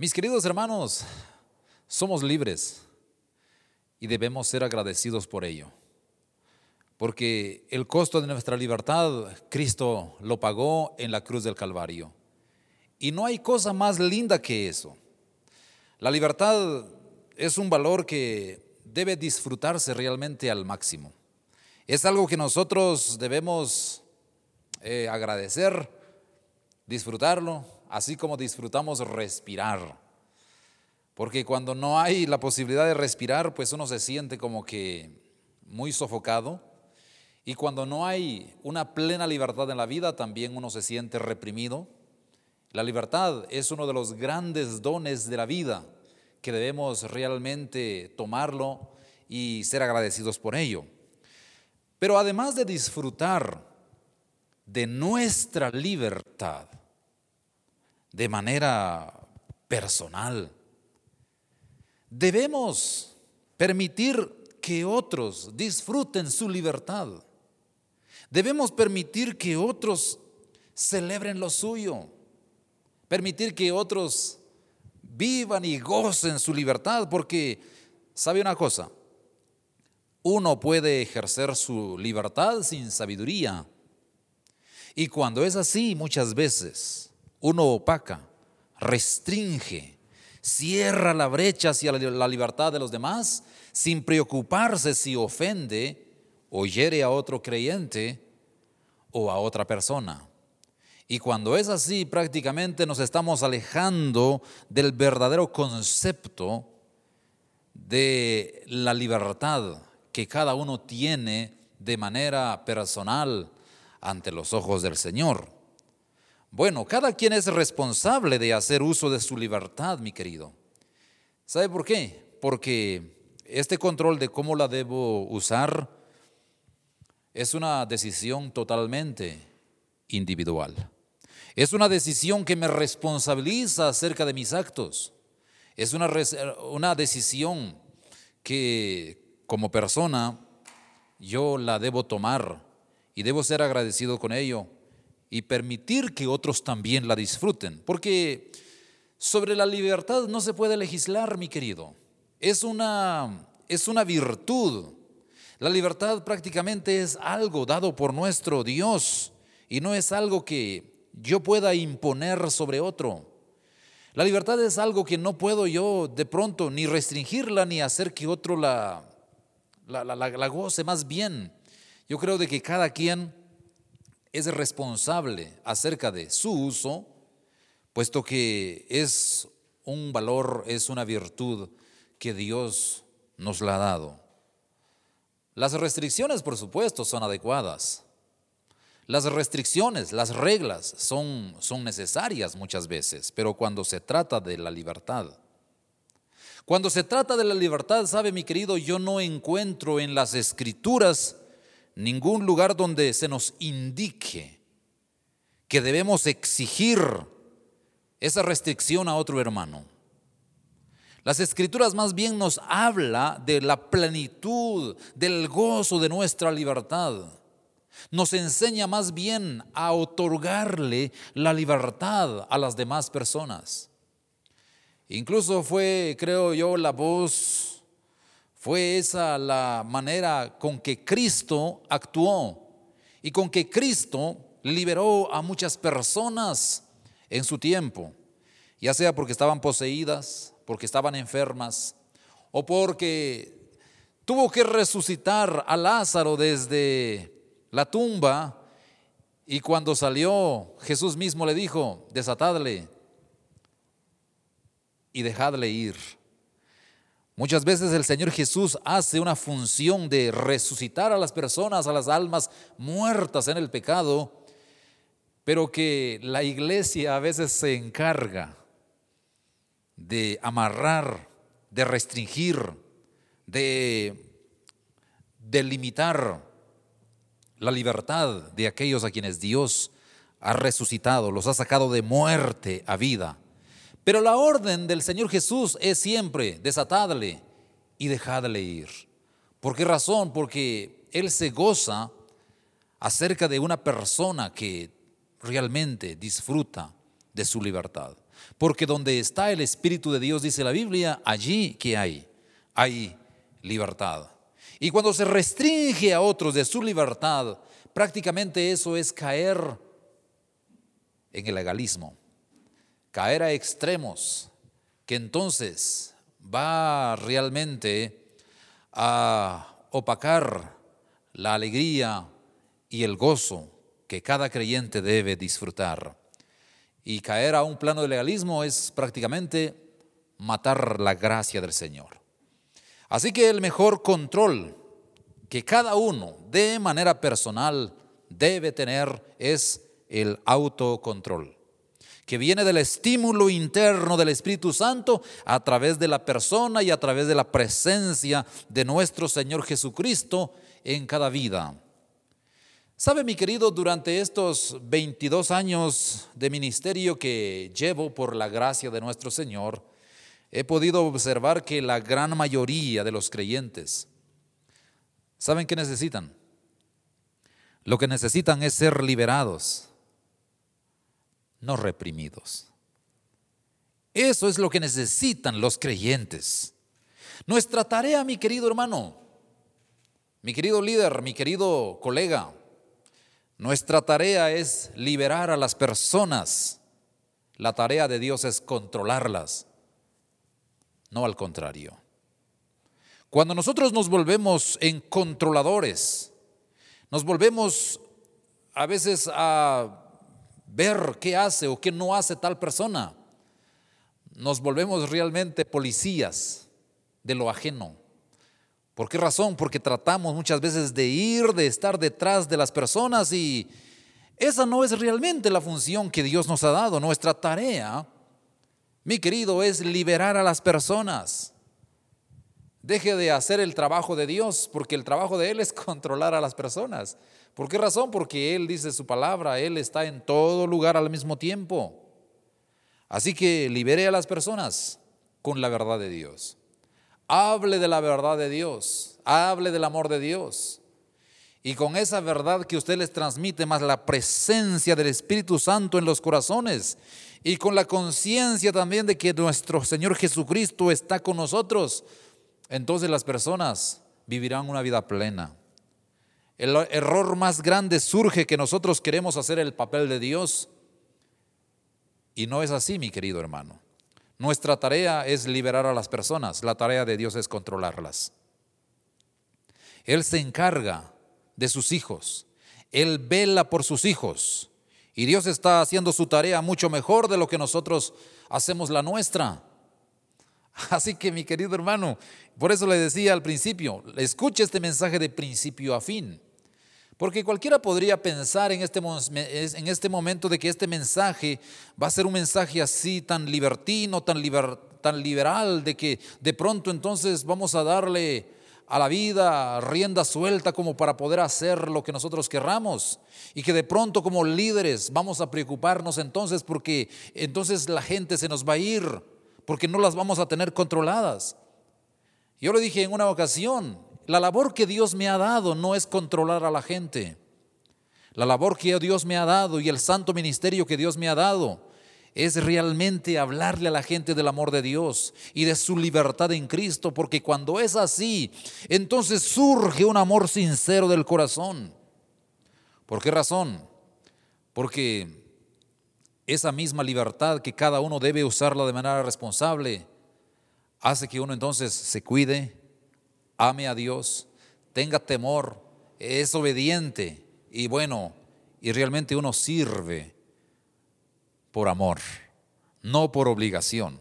Mis queridos hermanos, somos libres y debemos ser agradecidos por ello. Porque el costo de nuestra libertad, Cristo lo pagó en la cruz del Calvario. Y no hay cosa más linda que eso. La libertad es un valor que debe disfrutarse realmente al máximo. Es algo que nosotros debemos eh, agradecer, disfrutarlo, así como disfrutamos respirar. Porque cuando no hay la posibilidad de respirar, pues uno se siente como que muy sofocado. Y cuando no hay una plena libertad en la vida, también uno se siente reprimido. La libertad es uno de los grandes dones de la vida que debemos realmente tomarlo y ser agradecidos por ello. Pero además de disfrutar de nuestra libertad, de manera personal. Debemos permitir que otros disfruten su libertad. Debemos permitir que otros celebren lo suyo. Permitir que otros vivan y gocen su libertad, porque, ¿sabe una cosa? Uno puede ejercer su libertad sin sabiduría. Y cuando es así, muchas veces uno opaca, restringe, cierra la brecha hacia la libertad de los demás sin preocuparse si ofende o hiere a otro creyente o a otra persona. Y cuando es así, prácticamente nos estamos alejando del verdadero concepto de la libertad que cada uno tiene de manera personal ante los ojos del Señor. Bueno, cada quien es responsable de hacer uso de su libertad, mi querido. ¿Sabe por qué? Porque este control de cómo la debo usar es una decisión totalmente individual. Es una decisión que me responsabiliza acerca de mis actos. Es una, una decisión que como persona yo la debo tomar y debo ser agradecido con ello y permitir que otros también la disfruten. Porque sobre la libertad no se puede legislar, mi querido. Es una, es una virtud. La libertad prácticamente es algo dado por nuestro Dios y no es algo que yo pueda imponer sobre otro. La libertad es algo que no puedo yo de pronto ni restringirla ni hacer que otro la, la, la, la goce más bien. Yo creo de que cada quien es responsable acerca de su uso, puesto que es un valor, es una virtud que Dios nos la ha dado. Las restricciones, por supuesto, son adecuadas. Las restricciones, las reglas son, son necesarias muchas veces, pero cuando se trata de la libertad, cuando se trata de la libertad, sabe mi querido, yo no encuentro en las escrituras ningún lugar donde se nos indique que debemos exigir esa restricción a otro hermano. Las escrituras más bien nos habla de la plenitud, del gozo de nuestra libertad. Nos enseña más bien a otorgarle la libertad a las demás personas. Incluso fue, creo yo, la voz fue esa la manera con que Cristo actuó y con que Cristo liberó a muchas personas en su tiempo, ya sea porque estaban poseídas, porque estaban enfermas o porque tuvo que resucitar a Lázaro desde la tumba y cuando salió Jesús mismo le dijo, desatadle y dejadle ir. Muchas veces el Señor Jesús hace una función de resucitar a las personas, a las almas muertas en el pecado, pero que la iglesia a veces se encarga de amarrar, de restringir, de delimitar la libertad de aquellos a quienes Dios ha resucitado, los ha sacado de muerte a vida. Pero la orden del Señor Jesús es siempre desatadle y dejadle ir. ¿Por qué razón? Porque Él se goza acerca de una persona que realmente disfruta de su libertad. Porque donde está el Espíritu de Dios, dice la Biblia, allí que hay, hay libertad. Y cuando se restringe a otros de su libertad, prácticamente eso es caer en el legalismo, caer a extremos, que entonces va realmente a opacar la alegría y el gozo que cada creyente debe disfrutar. Y caer a un plano de legalismo es prácticamente matar la gracia del Señor. Así que el mejor control que cada uno de manera personal debe tener es el autocontrol, que viene del estímulo interno del Espíritu Santo a través de la persona y a través de la presencia de nuestro Señor Jesucristo en cada vida. Sabe, mi querido, durante estos 22 años de ministerio que llevo por la gracia de nuestro Señor, he podido observar que la gran mayoría de los creyentes, ¿saben qué necesitan? Lo que necesitan es ser liberados, no reprimidos. Eso es lo que necesitan los creyentes. Nuestra tarea, mi querido hermano, mi querido líder, mi querido colega, nuestra tarea es liberar a las personas. La tarea de Dios es controlarlas, no al contrario. Cuando nosotros nos volvemos en controladores, nos volvemos a veces a ver qué hace o qué no hace tal persona, nos volvemos realmente policías de lo ajeno. ¿Por qué razón? Porque tratamos muchas veces de ir, de estar detrás de las personas y esa no es realmente la función que Dios nos ha dado. Nuestra tarea, mi querido, es liberar a las personas. Deje de hacer el trabajo de Dios, porque el trabajo de Él es controlar a las personas. ¿Por qué razón? Porque Él dice su palabra, Él está en todo lugar al mismo tiempo. Así que libere a las personas con la verdad de Dios. Hable de la verdad de Dios, hable del amor de Dios. Y con esa verdad que usted les transmite, más la presencia del Espíritu Santo en los corazones, y con la conciencia también de que nuestro Señor Jesucristo está con nosotros, entonces las personas vivirán una vida plena. El error más grande surge que nosotros queremos hacer el papel de Dios. Y no es así, mi querido hermano. Nuestra tarea es liberar a las personas, la tarea de Dios es controlarlas. Él se encarga de sus hijos, Él vela por sus hijos y Dios está haciendo su tarea mucho mejor de lo que nosotros hacemos la nuestra. Así que mi querido hermano, por eso le decía al principio, escuche este mensaje de principio a fin. Porque cualquiera podría pensar en este, en este momento de que este mensaje va a ser un mensaje así tan libertino, tan, tan liberal, de que de pronto entonces vamos a darle a la vida rienda suelta como para poder hacer lo que nosotros querramos. Y que de pronto como líderes vamos a preocuparnos entonces porque entonces la gente se nos va a ir, porque no las vamos a tener controladas. Yo le dije en una ocasión, la labor que Dios me ha dado no es controlar a la gente. La labor que Dios me ha dado y el santo ministerio que Dios me ha dado es realmente hablarle a la gente del amor de Dios y de su libertad en Cristo, porque cuando es así, entonces surge un amor sincero del corazón. ¿Por qué razón? Porque esa misma libertad que cada uno debe usarla de manera responsable hace que uno entonces se cuide, ame a Dios, tenga temor, es obediente y bueno, y realmente uno sirve por amor, no por obligación.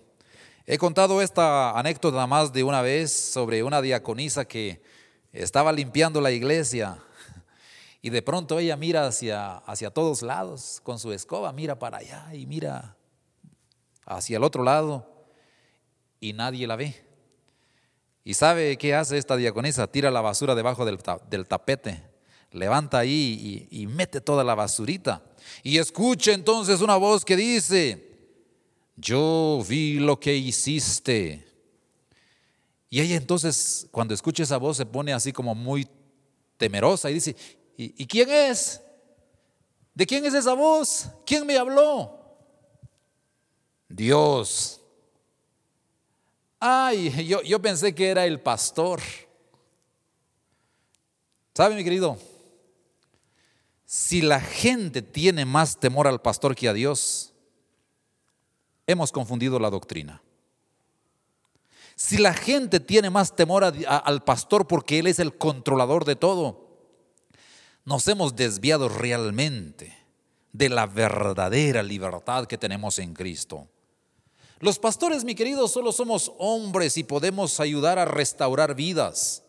He contado esta anécdota más de una vez sobre una diaconisa que estaba limpiando la iglesia y de pronto ella mira hacia, hacia todos lados con su escoba, mira para allá y mira hacia el otro lado y nadie la ve. ¿Y sabe qué hace esta diaconisa? Tira la basura debajo del, tapete, levanta ahí y, y mete toda la basurita. Y escucha entonces una voz que dice, yo vi lo que hiciste. Y ella entonces, cuando escucha esa voz, se pone así como muy temerosa y dice, ¿y, quién es? ¿De quién es esa voz? ¿Quién me habló? Dios. Ay, yo, yo pensé que era el pastor. ¿Sabe, mi querido? Si la gente tiene más temor al pastor que a Dios, hemos confundido la doctrina. Si la gente tiene más temor al pastor porque Él es el controlador de todo, nos hemos desviado realmente de la verdadera libertad que tenemos en Cristo. Los pastores, mi querido, solo somos hombres y podemos ayudar a restaurar vidas.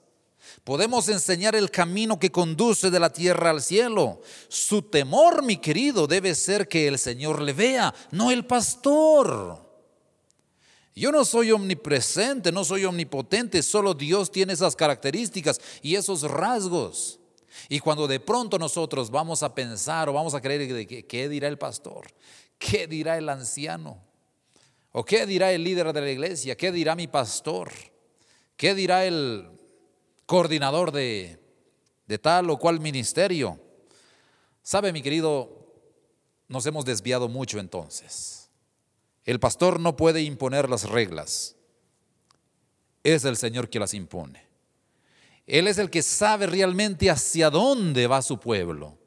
Podemos enseñar el camino que conduce de la tierra al cielo. Su temor, mi querido, debe ser que el Señor le vea, no el pastor. Yo no soy omnipresente, no soy omnipotente, solo Dios tiene esas características y esos rasgos. Y cuando de pronto nosotros vamos a pensar o vamos a creer, ¿qué dirá el pastor? ¿Qué dirá el anciano? ¿O qué dirá el líder de la iglesia? ¿Qué dirá mi pastor? ¿Qué dirá el coordinador de, de tal o cual ministerio? ¿Sabe, mi querido? Nos hemos desviado mucho entonces. El pastor no puede imponer las reglas. Es el Señor que las impone. Él es el que sabe realmente hacia dónde va su pueblo.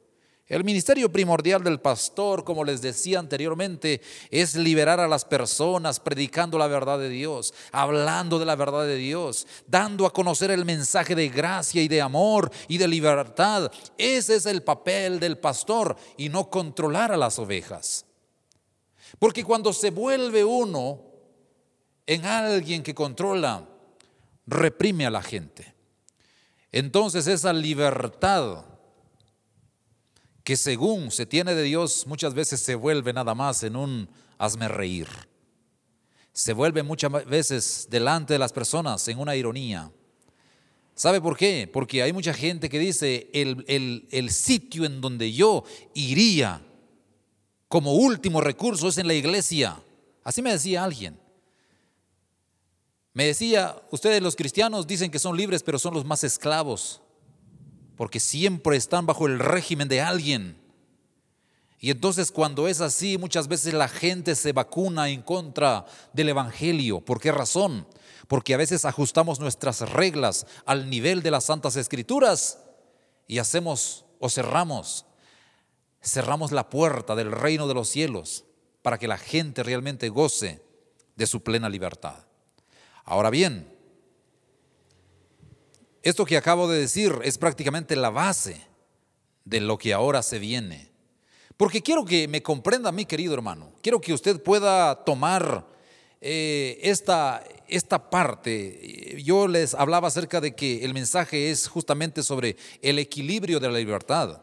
El ministerio primordial del pastor, como les decía anteriormente, es liberar a las personas predicando la verdad de Dios, hablando de la verdad de Dios, dando a conocer el mensaje de gracia y de amor y de libertad. Ese es el papel del pastor y no controlar a las ovejas. Porque cuando se vuelve uno en alguien que controla, reprime a la gente. Entonces esa libertad que según se tiene de Dios muchas veces se vuelve nada más en un hazme reír. Se vuelve muchas veces delante de las personas en una ironía. ¿Sabe por qué? Porque hay mucha gente que dice, el, el sitio en donde yo iría como último recurso es en la iglesia. Así me decía alguien. Me decía, ustedes los cristianos dicen que son libres, pero son los más esclavos, porque siempre están bajo el régimen de alguien. Y entonces cuando es así, muchas veces la gente se vacuna en contra del Evangelio. ¿Por qué razón? Porque a veces ajustamos nuestras reglas al nivel de las Santas Escrituras y hacemos o cerramos cerramos la puerta del reino de los cielos para que la gente realmente goce de su plena libertad. Ahora bien, esto que acabo de decir es prácticamente la base de lo que ahora se viene. Porque quiero que me comprenda, mi querido hermano, quiero que usted pueda tomar eh, esta, esta parte. Yo les hablaba acerca de que el mensaje es justamente sobre el equilibrio de la libertad.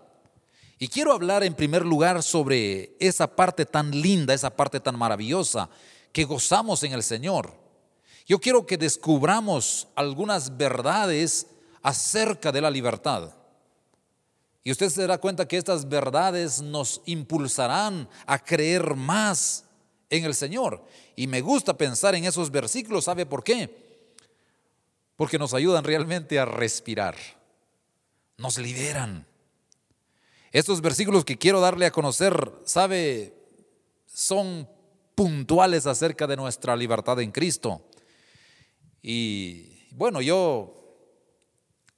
Y quiero hablar en primer lugar sobre esa parte tan linda, esa parte tan maravillosa que gozamos en el Señor. Yo quiero que descubramos algunas verdades acerca de la libertad. Y usted se dará cuenta que estas verdades nos impulsarán a creer más en el Señor. Y me gusta pensar en esos versículos, ¿sabe por qué? Porque nos ayudan realmente a respirar, nos liberan estos versículos que quiero darle a conocer, sabe, son puntuales acerca de nuestra libertad en Cristo. Y bueno, yo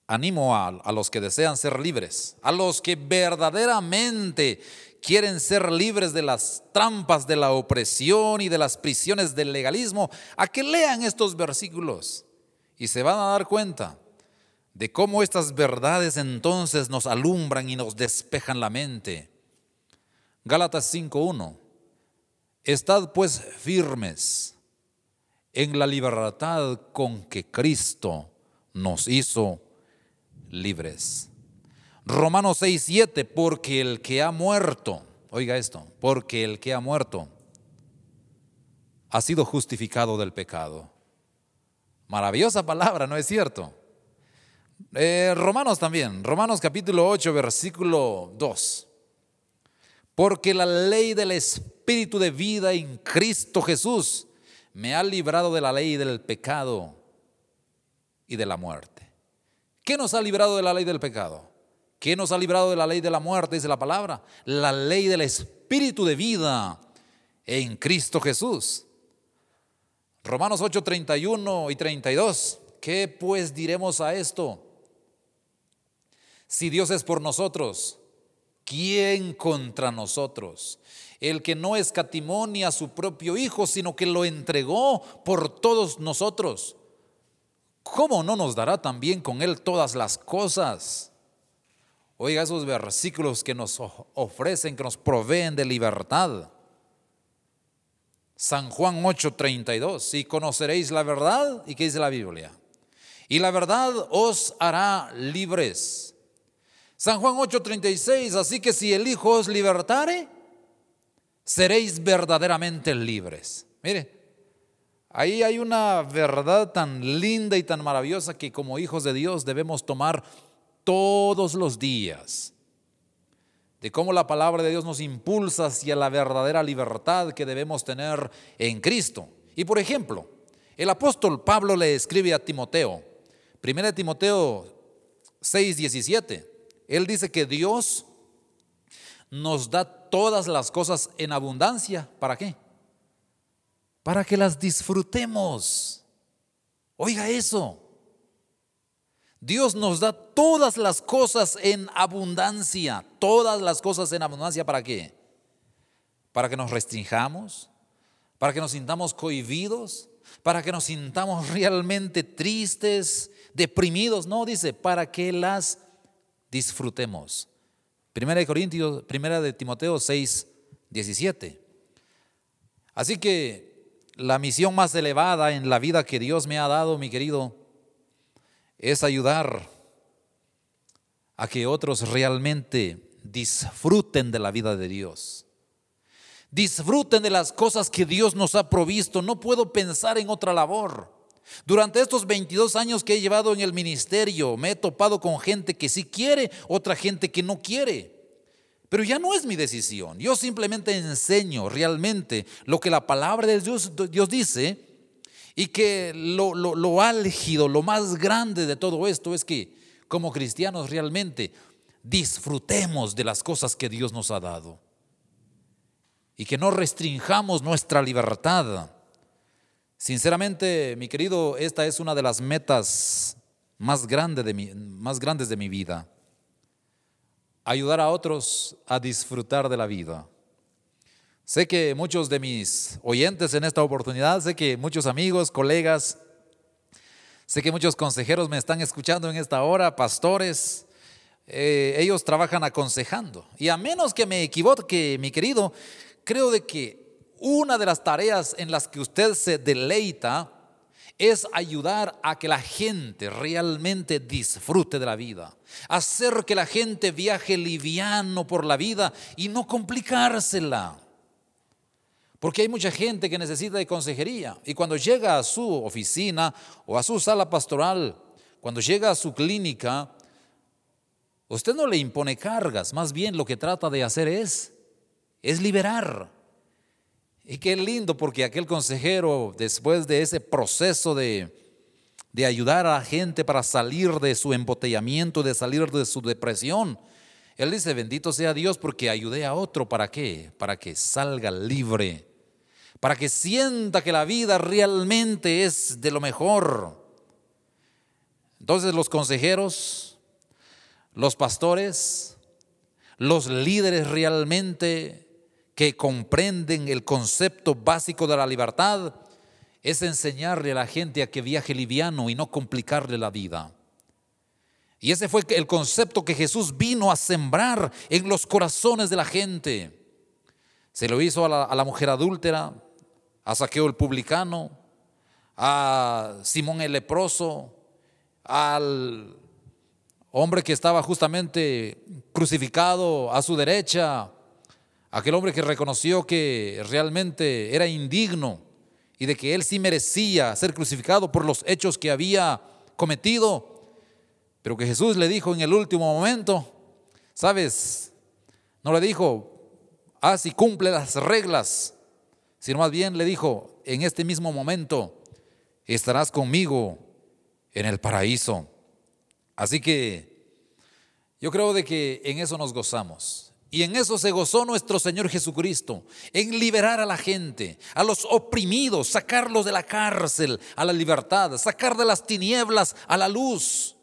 animo a, a, los que desean ser libres, a los que verdaderamente quieren ser libres de las trampas de la opresión y de las prisiones del legalismo, a que lean estos versículos y se van a dar cuenta de cómo estas verdades entonces nos alumbran y nos despejan la mente. Gálatas 5.1. Estad pues firmes en la libertad con que Cristo nos hizo libres. Romanos 6.7. Porque el que ha muerto, oiga esto, porque el que ha muerto ha sido justificado del pecado. Maravillosa palabra, ¿no es cierto? Eh, Romanos también, Romanos capítulo 8, versículo 2. Porque la ley del Espíritu de vida en Cristo Jesús me ha librado de la ley del pecado y de la muerte. ¿Qué nos ha librado de la ley del pecado? ¿Qué nos ha librado de la ley de la muerte? Dice la palabra. La ley del Espíritu de vida en Cristo Jesús. Romanos 8, 31 y 32. ¿Qué pues diremos a esto? Si Dios es por nosotros, ¿quién contra nosotros? El que no escatimó ni a su propio Hijo, sino que lo entregó por todos nosotros. ¿Cómo no nos dará también con Él todas las cosas? Oiga esos versículos que nos ofrecen, que nos proveen de libertad. San Juan 8:32, y conoceréis la verdad, ¿y qué dice la Biblia? Y la verdad os hará libres. San Juan 8:36, así que si el Hijo os libertare, seréis verdaderamente libres. Mire, ahí hay una verdad tan linda y tan maravillosa que como hijos de Dios debemos tomar todos los días de cómo la palabra de Dios nos impulsa hacia la verdadera libertad que debemos tener en Cristo. Y por ejemplo, el apóstol Pablo le escribe a Timoteo, 1 Timoteo 6, 17, él dice que Dios nos da todas las cosas en abundancia. ¿Para qué? Para que las disfrutemos. Oiga eso. Dios nos da todas las cosas en abundancia, todas las cosas en abundancia, ¿para qué? Para que nos restringamos, para que nos sintamos cohibidos, para que nos sintamos realmente tristes, deprimidos, no, dice, para que las disfrutemos. Primera de Corintios, primera de Timoteo 6, 17. Así que la misión más elevada en la vida que Dios me ha dado, mi querido, es ayudar a que otros realmente disfruten de la vida de Dios. Disfruten de las cosas que Dios nos ha provisto. No puedo pensar en otra labor. Durante estos 22 años que he llevado en el ministerio, me he topado con gente que sí quiere, otra gente que no quiere. Pero ya no es mi decisión. Yo simplemente enseño realmente lo que la palabra de Dios, dice y que lo, lo, álgido, lo más grande de todo esto es que como cristianos realmente disfrutemos de las cosas que Dios nos ha dado. Y que no restringamos nuestra libertad. Sinceramente, mi querido, esta es una de las metas más, grande de mi, más grandes de mi vida. Ayudar a otros a disfrutar de la vida. Sé que muchos de mis oyentes en esta oportunidad, sé que muchos amigos, colegas, sé que muchos consejeros me están escuchando en esta hora, pastores, eh, ellos trabajan aconsejando. Y a menos que me equivoque, mi querido, creo de que una de las tareas en las que usted se deleita es ayudar a que la gente realmente disfrute de la vida, hacer que la gente viaje liviano por la vida y no complicársela. Porque hay mucha gente que necesita de consejería y cuando llega a su oficina o a su sala pastoral, cuando llega a su clínica, usted no le impone cargas, más bien lo que trata de hacer es, es liberar. Y qué lindo porque aquel consejero, después de ese proceso de, de ayudar a la gente para salir de su embotellamiento, de salir de su depresión, él dice, bendito sea Dios porque ayudé a otro, ¿para qué? Para que salga libre para que sienta que la vida realmente es de lo mejor. Entonces los consejeros, los pastores, los líderes realmente que comprenden el concepto básico de la libertad, es enseñarle a la gente a que viaje liviano y no complicarle la vida. Y ese fue el concepto que Jesús vino a sembrar en los corazones de la gente. Se lo hizo a la, mujer adúltera, a Saqueo el publicano, a Simón el leproso, al hombre que estaba justamente crucificado a su derecha, aquel hombre que reconoció que realmente era indigno y de que él sí merecía ser crucificado por los hechos que había cometido, pero que Jesús le dijo en el último momento, sabes, no le dijo, haz y cumple las reglas sino más bien le dijo, en este mismo momento estarás conmigo en el paraíso. Así que yo creo de que en eso nos gozamos. Y en eso se gozó nuestro Señor Jesucristo, en liberar a la gente, a los oprimidos, sacarlos de la cárcel a la libertad, sacar de las tinieblas a la luz.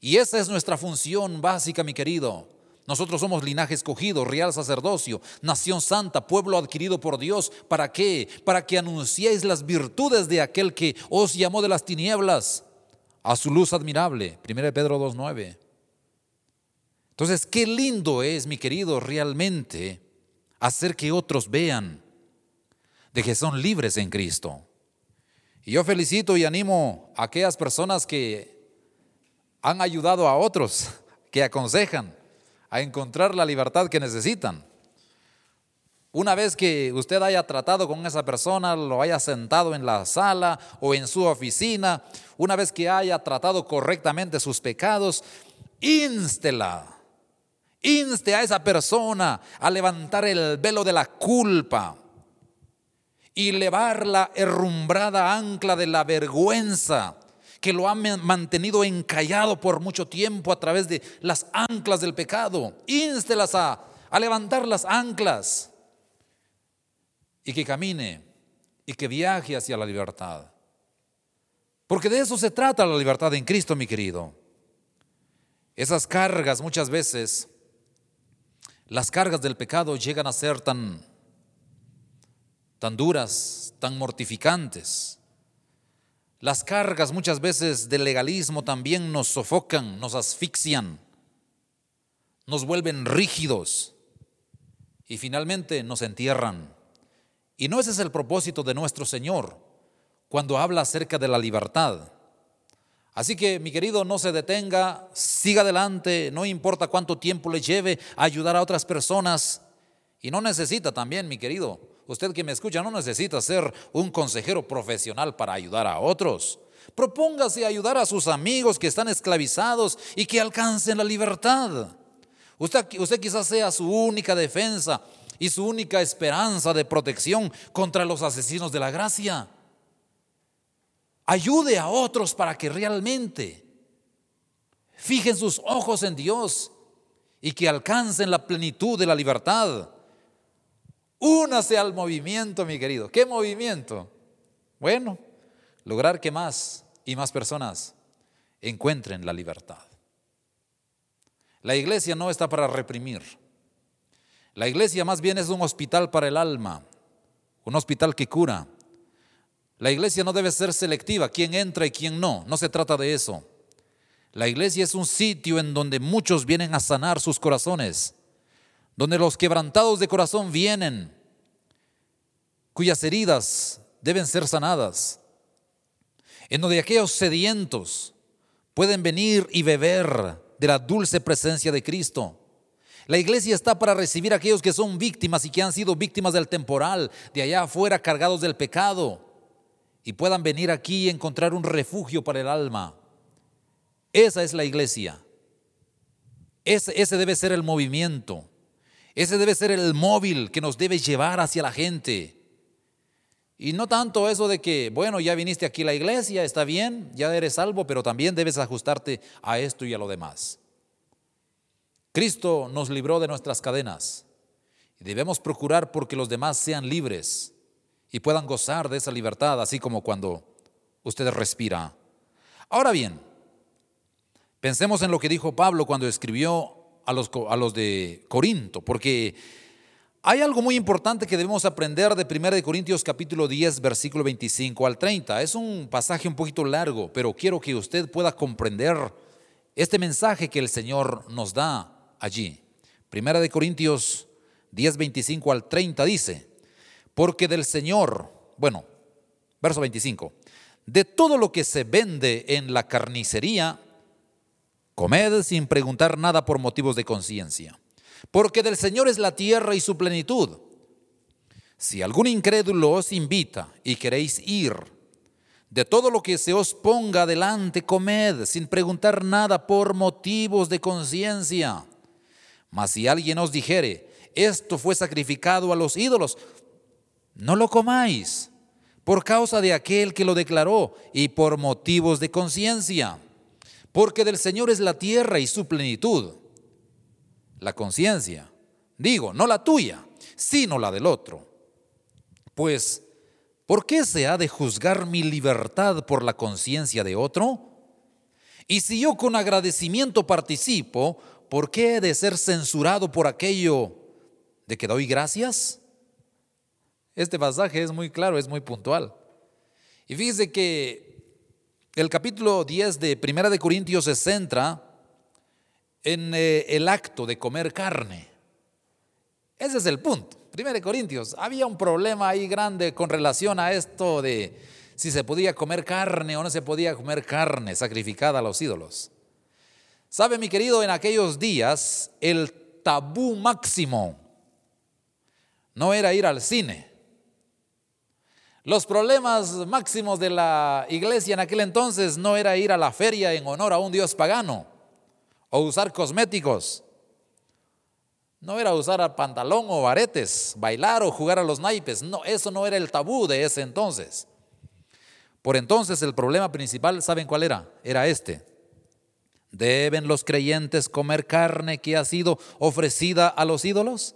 Y esa es nuestra función básica, mi querido. Nosotros somos linaje escogido, real sacerdocio, nación santa, pueblo adquirido por Dios. ¿Para qué? Para que anunciéis las virtudes de aquel que os llamó de las tinieblas a su luz admirable. 1 Pedro 2.9. Entonces, qué lindo es, mi querido, realmente hacer que otros vean de que son libres en Cristo. Y yo felicito y animo a aquellas personas que han ayudado a otros, que aconsejan a encontrar la libertad que necesitan. Una vez que usted haya tratado con esa persona, lo haya sentado en la sala o en su oficina, una vez que haya tratado correctamente sus pecados, ínstela Inste a esa persona a levantar el velo de la culpa y levar la herrumbrada ancla de la vergüenza que lo ha mantenido encallado por mucho tiempo a través de las anclas del pecado. Ínstelas a, a levantar las anclas y que camine y que viaje hacia la libertad. Porque de eso se trata la libertad en Cristo, mi querido. Esas cargas muchas veces las cargas del pecado llegan a ser tan, tan duras, tan mortificantes. Las cargas muchas veces del legalismo también nos sofocan, nos asfixian, nos vuelven rígidos y finalmente nos entierran. Y no ese es el propósito de nuestro Señor cuando habla acerca de la libertad. Así que, mi querido, no se detenga, siga adelante, no importa cuánto tiempo le lleve a ayudar a otras personas. Y no necesita también, mi querido, usted que me escucha, no necesita ser un consejero profesional para ayudar a otros. Propóngase ayudar a sus amigos que están esclavizados y que alcancen la libertad. Usted, usted quizás sea su única defensa y su única esperanza de protección contra los asesinos de la gracia. Ayude a otros para que realmente fijen sus ojos en Dios y que alcancen la plenitud de la libertad. Únase al movimiento, mi querido. ¿Qué movimiento? Bueno, lograr que más y más personas encuentren la libertad. La iglesia no está para reprimir. La iglesia más bien es un hospital para el alma, un hospital que cura, la iglesia no debe ser selectiva, quién entra y quién no, no se trata de eso. La iglesia es un sitio en donde muchos vienen a sanar sus corazones, donde los quebrantados de corazón vienen, cuyas heridas deben ser sanadas, en donde aquellos sedientos pueden venir y beber de la dulce presencia de Cristo. La iglesia está para recibir a aquellos que son víctimas y que han sido víctimas del temporal, de allá afuera cargados del pecado y puedan venir aquí y encontrar un refugio para el alma. Esa es la iglesia. Ese, debe ser el movimiento. Ese debe ser el móvil que nos debe llevar hacia la gente. Y no tanto eso de que, bueno, ya viniste aquí a la iglesia, está bien, ya eres salvo, pero también debes ajustarte a esto y a lo demás. Cristo nos libró de nuestras cadenas debemos procurar porque los demás sean libres y puedan gozar de esa libertad, así como cuando usted respira. Ahora bien, pensemos en lo que dijo Pablo cuando escribió a los, a los de Corinto, porque hay algo muy importante que debemos aprender de 1 Corintios capítulo 10, versículo 25 al 30. Es un pasaje un poquito largo, pero quiero que usted pueda comprender este mensaje que el Señor nos da allí. 1 Corintios 10, 25 al 30 dice, porque del Señor, bueno, verso 25, de todo lo que se vende en la carnicería, comed sin preguntar nada por motivos de conciencia, porque del Señor es la tierra y su plenitud. Si algún incrédulo os invita y queréis ir, de todo lo que se os ponga delante, comed sin preguntar nada por motivos de conciencia. Mas si alguien os dijere, esto fue sacrificado a los ídolos, no lo comáis por causa de aquel que lo declaró y por motivos de conciencia, porque del Señor es la tierra y su plenitud. la conciencia. Digo, no la tuya, sino la del otro. Pues, ¿por qué se ha de juzgar mi libertad por la conciencia de otro? Y si yo con agradecimiento participo, ¿por qué he de ser censurado por aquello de que doy gracias? Este pasaje es muy claro, es muy puntual. Y fíjese que el capítulo 10 de Primera de Corintios se centra en eh, el acto de comer carne. Ese es el punto. Primera de Corintios, había un problema ahí grande con relación a esto de si se podía comer carne o no se podía comer carne sacrificada a los ídolos. ¿Sabe, mi querido, en aquellos días el tabú máximo no era ir al cine, los problemas máximos de la iglesia en aquel entonces no era ir a la feria en honor a un dios pagano o usar cosméticos. No era usar pantalón o aretes, bailar o jugar a los naipes. No, eso no era el tabú de ese entonces. Por entonces el problema principal, ¿saben cuál era? Era este. ¿Deben los creyentes comer carne que ha sido ofrecida a los ídolos?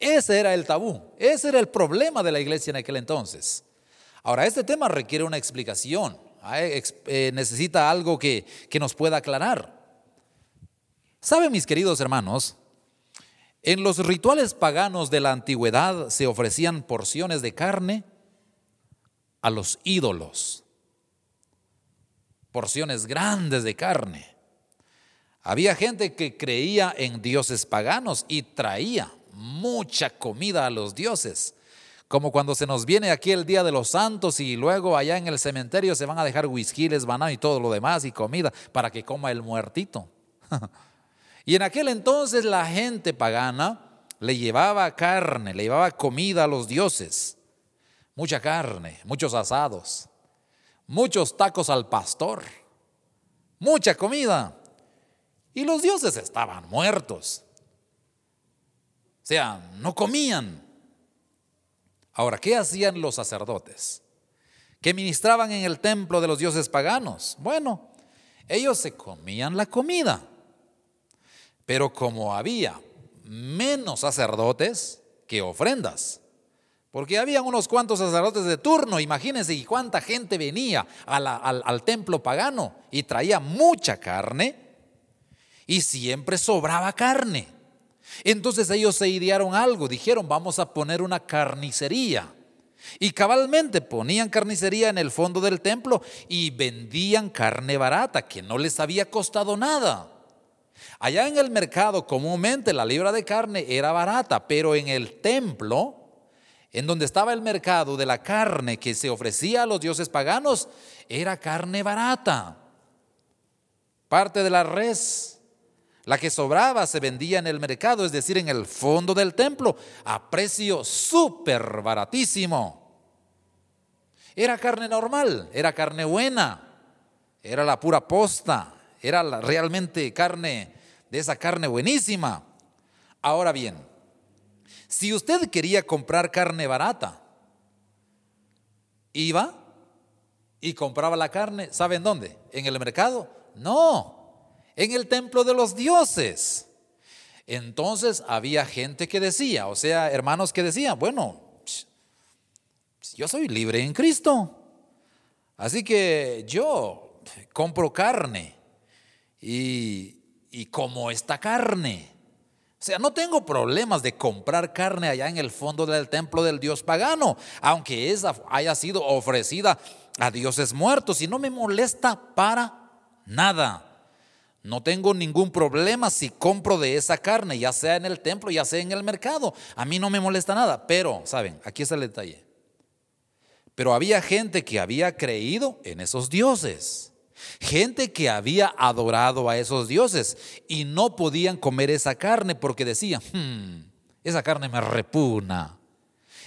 Ese era el tabú, ese era el problema de la iglesia en aquel entonces. Ahora, este tema requiere una explicación, ¿ah? eh, necesita algo que, que nos pueda aclarar. ¿Saben, mis queridos hermanos? En los rituales paganos de la antigüedad se ofrecían porciones de carne a los ídolos, porciones grandes de carne. Había gente que creía en dioses paganos y traía mucha comida a los dioses. Como cuando se nos viene aquí el Día de los Santos y luego allá en el cementerio se van a dejar whiskiles, banano y todo lo demás y comida para que coma el muertito. y en aquel entonces la gente pagana le llevaba carne, le llevaba comida a los dioses. Mucha carne, muchos asados, muchos tacos al pastor, mucha comida. Y los dioses estaban muertos sea, no comían. Ahora, ¿qué hacían los sacerdotes? Que ministraban en el templo de los dioses paganos. Bueno, ellos se comían la comida. Pero como había menos sacerdotes que ofrendas, porque había unos cuantos sacerdotes de turno, imagínense y cuánta gente venía al templo pagano y traía mucha carne y siempre sobraba carne. Entonces ellos se idearon algo, dijeron, vamos a poner una carnicería. Y cabalmente ponían carnicería en el fondo del templo y vendían carne barata que no les había costado nada. Allá en el mercado comúnmente la libra de carne era barata, pero en el templo, en donde estaba el mercado de la carne que se ofrecía a los dioses paganos, era carne barata. Parte de la res la que sobraba se vendía en el mercado, es decir, en el fondo del templo, a precio súper baratísimo. Era carne normal, era carne buena, era la pura posta, era realmente carne de esa carne buenísima. Ahora bien, si usted quería comprar carne barata, iba y compraba la carne, ¿saben dónde? ¿En el mercado? No, en el templo de los dioses. Entonces había gente que decía, o sea, hermanos que decían, bueno, yo soy libre en Cristo. Así que yo compro carne y, y como esta carne. O sea, no tengo problemas de comprar carne allá en el fondo del templo del dios pagano, aunque esa haya sido ofrecida a dioses muertos y no me molesta para nada. No tengo ningún problema si compro de esa carne, ya sea en el templo, ya sea en el mercado. A mí no me molesta nada. Pero, ¿saben? Aquí está el detalle. Pero había gente que había creído en esos dioses. Gente que había adorado a esos dioses y no podían comer esa carne porque decían, hmm, esa carne me repugna.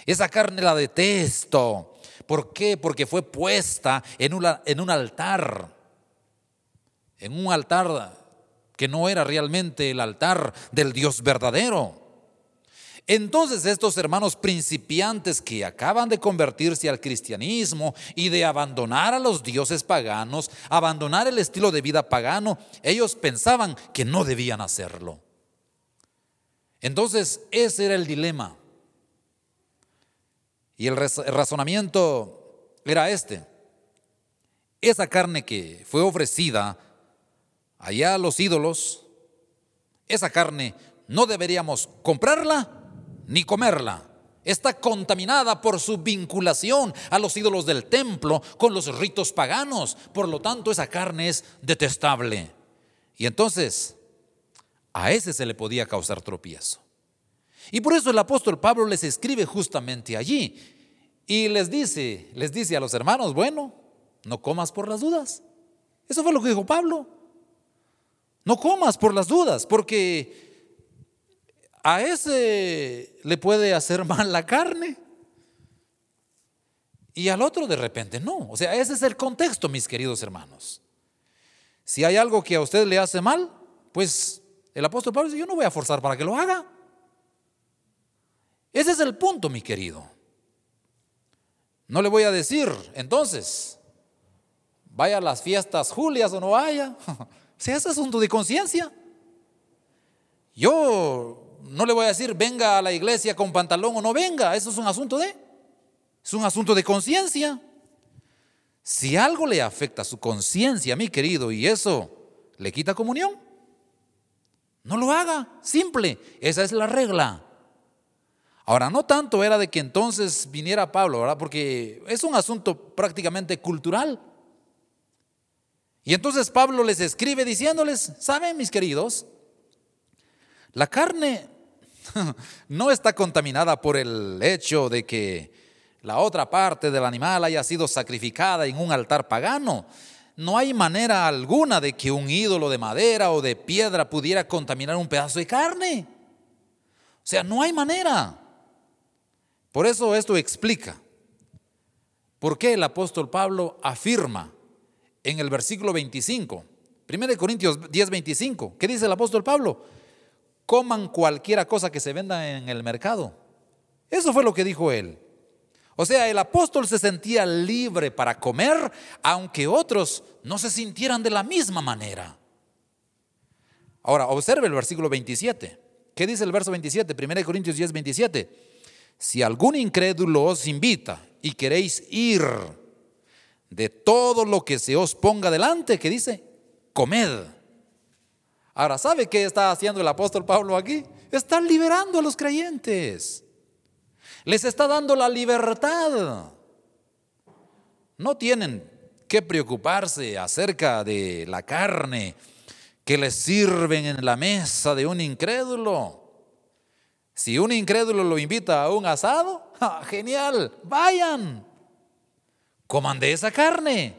Esa carne la detesto. ¿Por qué? Porque fue puesta en, en un altar en un altar que no era realmente el altar del Dios verdadero. Entonces estos hermanos principiantes que acaban de convertirse al cristianismo y de abandonar a los dioses paganos, abandonar el estilo de vida pagano, ellos pensaban que no debían hacerlo. Entonces, ese era el dilema. Y el razonamiento era este. Esa carne que fue ofrecida allá los ídolos, esa carne no deberíamos comprarla ni comerla. Está contaminada por su vinculación a los ídolos del templo con los ritos paganos. Por lo tanto, esa carne es detestable. Y entonces, a ese se le podía causar tropiezo. Y por eso el apóstol Pablo les escribe justamente allí y les dice, les dice a los hermanos, bueno, no comas por las dudas. Eso fue lo que dijo Pablo. No comas por las dudas, porque a ese le puede hacer mal la carne. Y al otro de repente no. O sea, ese es el contexto, mis queridos hermanos. Si hay algo que a usted le hace mal, pues el apóstol Pablo dice, yo no voy a forzar para que lo haga. Ese es el punto, mi querido. No le voy a decir, entonces, vaya a las fiestas Julias o no vaya. Si es asunto de conciencia. Yo no le voy a decir, venga a la iglesia con pantalón o no venga. Eso es un asunto de, es un asunto de conciencia. Si algo le afecta a su conciencia, mi querido, y eso le quita comunión, no lo haga. Simple. Esa es la regla. Ahora, no tanto era de que entonces viniera Pablo, ¿verdad? Porque es un asunto prácticamente cultural. Y entonces Pablo les escribe diciéndoles, ¿saben mis queridos? La carne no está contaminada por el hecho de que la otra parte del animal haya sido sacrificada en un altar pagano. No hay manera alguna de que un ídolo de madera o de piedra pudiera contaminar un pedazo de carne. O sea, no hay manera. Por eso esto explica por qué el apóstol Pablo afirma en el versículo 25, 1 Corintios 10, 25, ¿qué dice el apóstol Pablo? Coman cualquiera cosa que se venda en el mercado. Eso fue lo que dijo él. O sea, el apóstol se sentía libre para comer, aunque otros no se sintieran de la misma manera. Ahora, observe el versículo 27. ¿Qué dice el verso 27? 1 Corintios 10, 27. Si algún incrédulo os invita y queréis ir de todo lo que se os ponga delante, que dice, comed. Ahora, ¿sabe qué está haciendo el apóstol Pablo aquí? Está liberando a los creyentes. Les está dando la libertad. No tienen que preocuparse acerca de la carne que les sirven en la mesa de un incrédulo. Si un incrédulo lo invita a un asado, genial, vayan, coman de esa carne.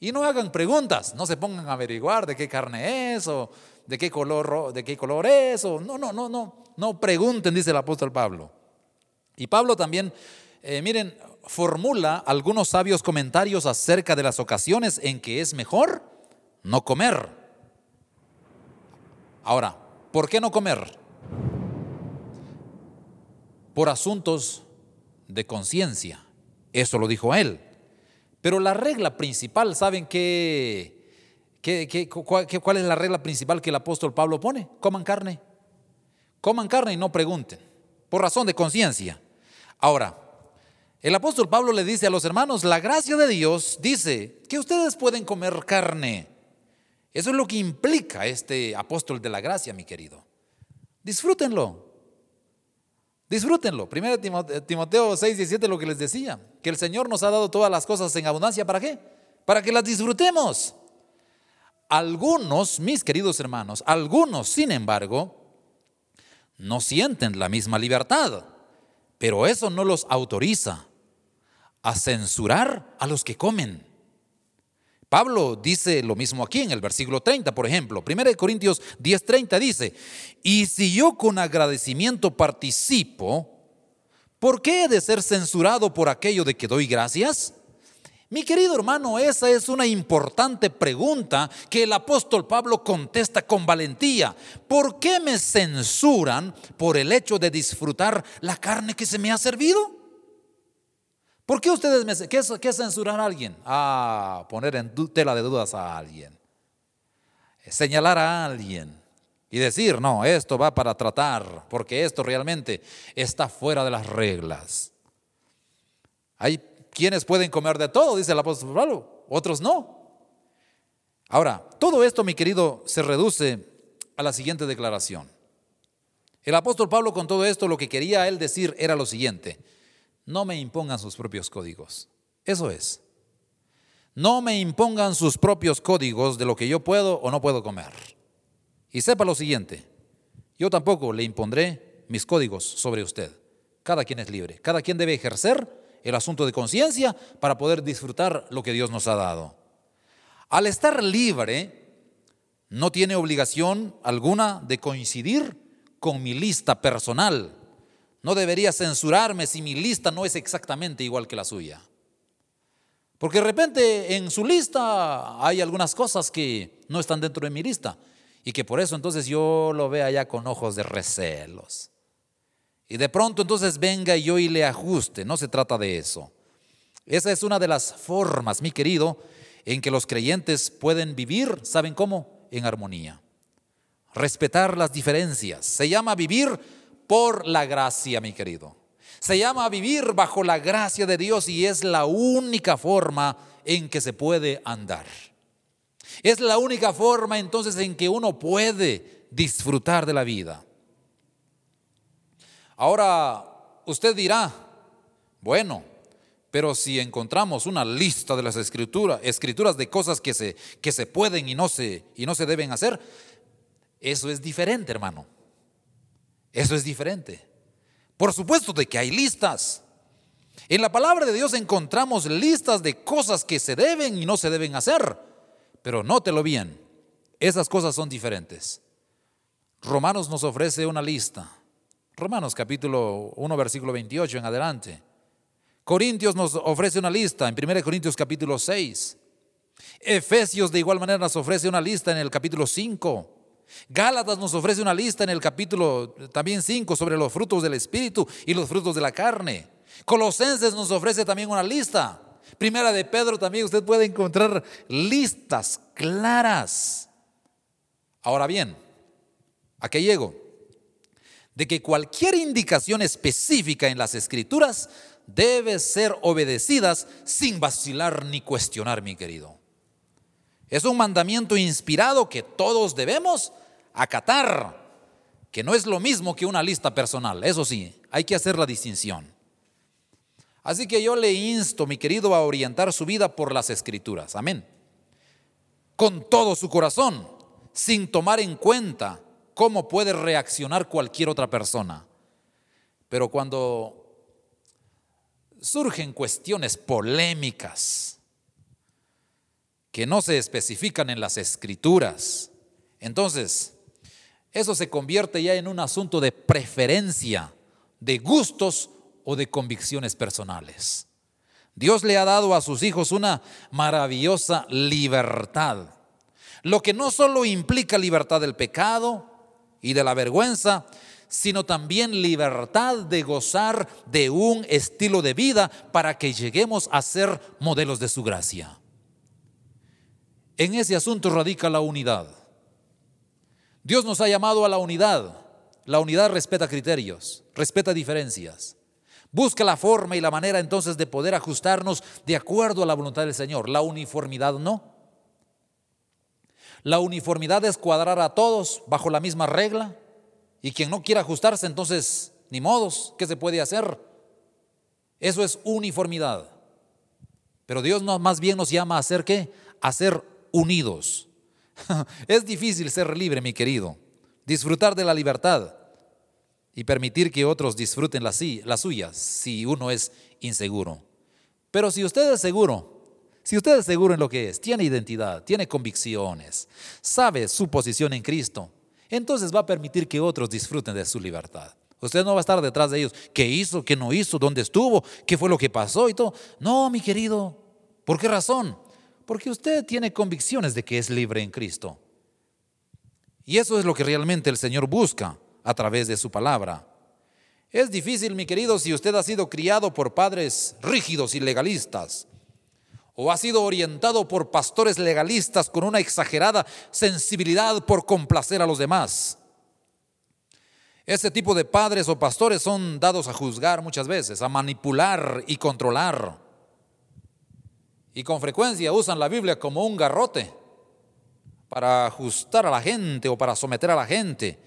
Y no hagan preguntas, no se pongan a averiguar de qué carne es o de qué color, de qué color es. O, no, no, no, no, no pregunten, dice el apóstol Pablo. Y Pablo también, eh, miren, formula algunos sabios comentarios acerca de las ocasiones en que es mejor no comer. Ahora, ¿por qué no comer? por asuntos de conciencia. Eso lo dijo él. Pero la regla principal, ¿saben qué, qué, cuál es la regla principal que el apóstol Pablo pone? Coman carne. Coman carne y no pregunten, por razón de conciencia. Ahora, el apóstol Pablo le dice a los hermanos, la gracia de Dios dice que ustedes pueden comer carne. Eso es lo que implica este apóstol de la gracia, mi querido. Disfrútenlo. Disfrútenlo. Primero Timoteo 6, 17 lo que les decía, que el Señor nos ha dado todas las cosas en abundancia. ¿Para qué? Para que las disfrutemos. Algunos, mis queridos hermanos, algunos, sin embargo, no sienten la misma libertad, pero eso no los autoriza a censurar a los que comen. Pablo dice lo mismo aquí en el versículo 30, por ejemplo. 1 Corintios 10:30 dice, y si yo con agradecimiento participo, ¿por qué he de ser censurado por aquello de que doy gracias? Mi querido hermano, esa es una importante pregunta que el apóstol Pablo contesta con valentía. ¿Por qué me censuran por el hecho de disfrutar la carne que se me ha servido? ¿Por qué ustedes me... ¿Qué censurar a alguien? A poner en tela de dudas a alguien. Señalar a alguien. y decir, no, esto va para tratar, porque esto realmente está fuera de las reglas. Hay quienes pueden comer de todo, dice el apóstol Pablo, otros no. Ahora, todo esto, mi querido, se reduce a la siguiente declaración. El apóstol Pablo con todo esto lo que quería él decir era lo siguiente, no me impongan sus propios códigos. Eso es. No me impongan sus propios códigos de lo que yo puedo o no puedo comer. Y sepa lo siguiente, yo tampoco le impondré mis códigos sobre usted. Cada quien es libre, cada quien debe ejercer el asunto de conciencia para poder disfrutar lo que Dios nos ha dado. Al estar libre, no tiene obligación alguna de coincidir con mi lista personal. No debería censurarme si mi lista no es exactamente igual que la suya. Porque de repente en su lista hay algunas cosas que no están dentro de mi lista y que por eso entonces yo lo vea ya con ojos de recelos. Y de pronto entonces venga yo y le ajuste, no se trata de eso. Esa es una de las formas, mi querido, en que los creyentes pueden vivir, ¿saben cómo? En armonía. Respetar las diferencias. Se llama vivir por la gracia, mi querido. Se llama vivir bajo la gracia de Dios y es la única forma en que se puede andar. Es la única forma entonces en que uno puede disfrutar de la vida. Ahora, usted dirá, bueno, pero si encontramos una lista de las escrituras, escrituras de cosas que se, que se pueden y no se, y no se deben hacer, eso es diferente, hermano. Eso es diferente. Por supuesto de que hay listas. En la palabra de Dios encontramos listas de cosas que se deben y no se deben hacer. Pero nótelo bien, esas cosas son diferentes. Romanos nos ofrece una lista. Romanos capítulo 1, versículo 28 en adelante. Corintios nos ofrece una lista en 1 Corintios capítulo 6. Efesios de igual manera nos ofrece una lista en el capítulo 5. Gálatas nos ofrece una lista en el capítulo también 5 sobre los frutos del Espíritu y los frutos de la carne. Colosenses nos ofrece también una lista. Primera de Pedro también usted puede encontrar listas claras. Ahora bien, ¿a qué llego? De que cualquier indicación específica en las escrituras debe ser obedecidas sin vacilar ni cuestionar, mi querido. Es un mandamiento inspirado que todos debemos acatar, que no es lo mismo que una lista personal. Eso sí, hay que hacer la distinción. Así que yo le insto, mi querido, a orientar su vida por las escrituras. Amén. Con todo su corazón, sin tomar en cuenta cómo puede reaccionar cualquier otra persona. Pero cuando surgen cuestiones polémicas que no se especifican en las escrituras, entonces eso se convierte ya en un asunto de preferencia, de gustos o de convicciones personales. Dios le ha dado a sus hijos una maravillosa libertad, lo que no solo implica libertad del pecado y de la vergüenza, sino también libertad de gozar de un estilo de vida para que lleguemos a ser modelos de su gracia. En ese asunto radica la unidad. Dios nos ha llamado a la unidad. La unidad respeta criterios, respeta diferencias. Busca la forma y la manera entonces de poder ajustarnos de acuerdo a la voluntad del Señor. La uniformidad no. La uniformidad es cuadrar a todos bajo la misma regla y quien no quiera ajustarse, entonces, ni modos, ¿qué se puede hacer? Eso es uniformidad. Pero Dios más bien nos llama a ser qué? A ser unidos. Es difícil ser libre, mi querido. Disfrutar de la libertad y permitir que otros disfruten las, las suyas si uno es inseguro. Pero si usted es seguro, si usted es seguro en lo que es, tiene identidad, tiene convicciones, sabe su posición en Cristo, entonces va a permitir que otros disfruten de su libertad. Usted no va a estar detrás de ellos. ¿Qué hizo? ¿Qué no hizo? ¿Dónde estuvo? ¿Qué fue lo que pasó? Y todo. No, mi querido. ¿Por qué razón? Porque usted tiene convicciones de que es libre en Cristo. Y eso es lo que realmente el Señor busca a través de su palabra. Es difícil, mi querido, si usted ha sido criado por padres rígidos y legalistas o ha sido orientado por pastores legalistas con una exagerada sensibilidad por complacer a los demás. Este tipo de padres o pastores son dados a juzgar muchas veces, a manipular y controlar. Y con frecuencia usan la Biblia como un garrote para ajustar a la gente o para someter a la gente,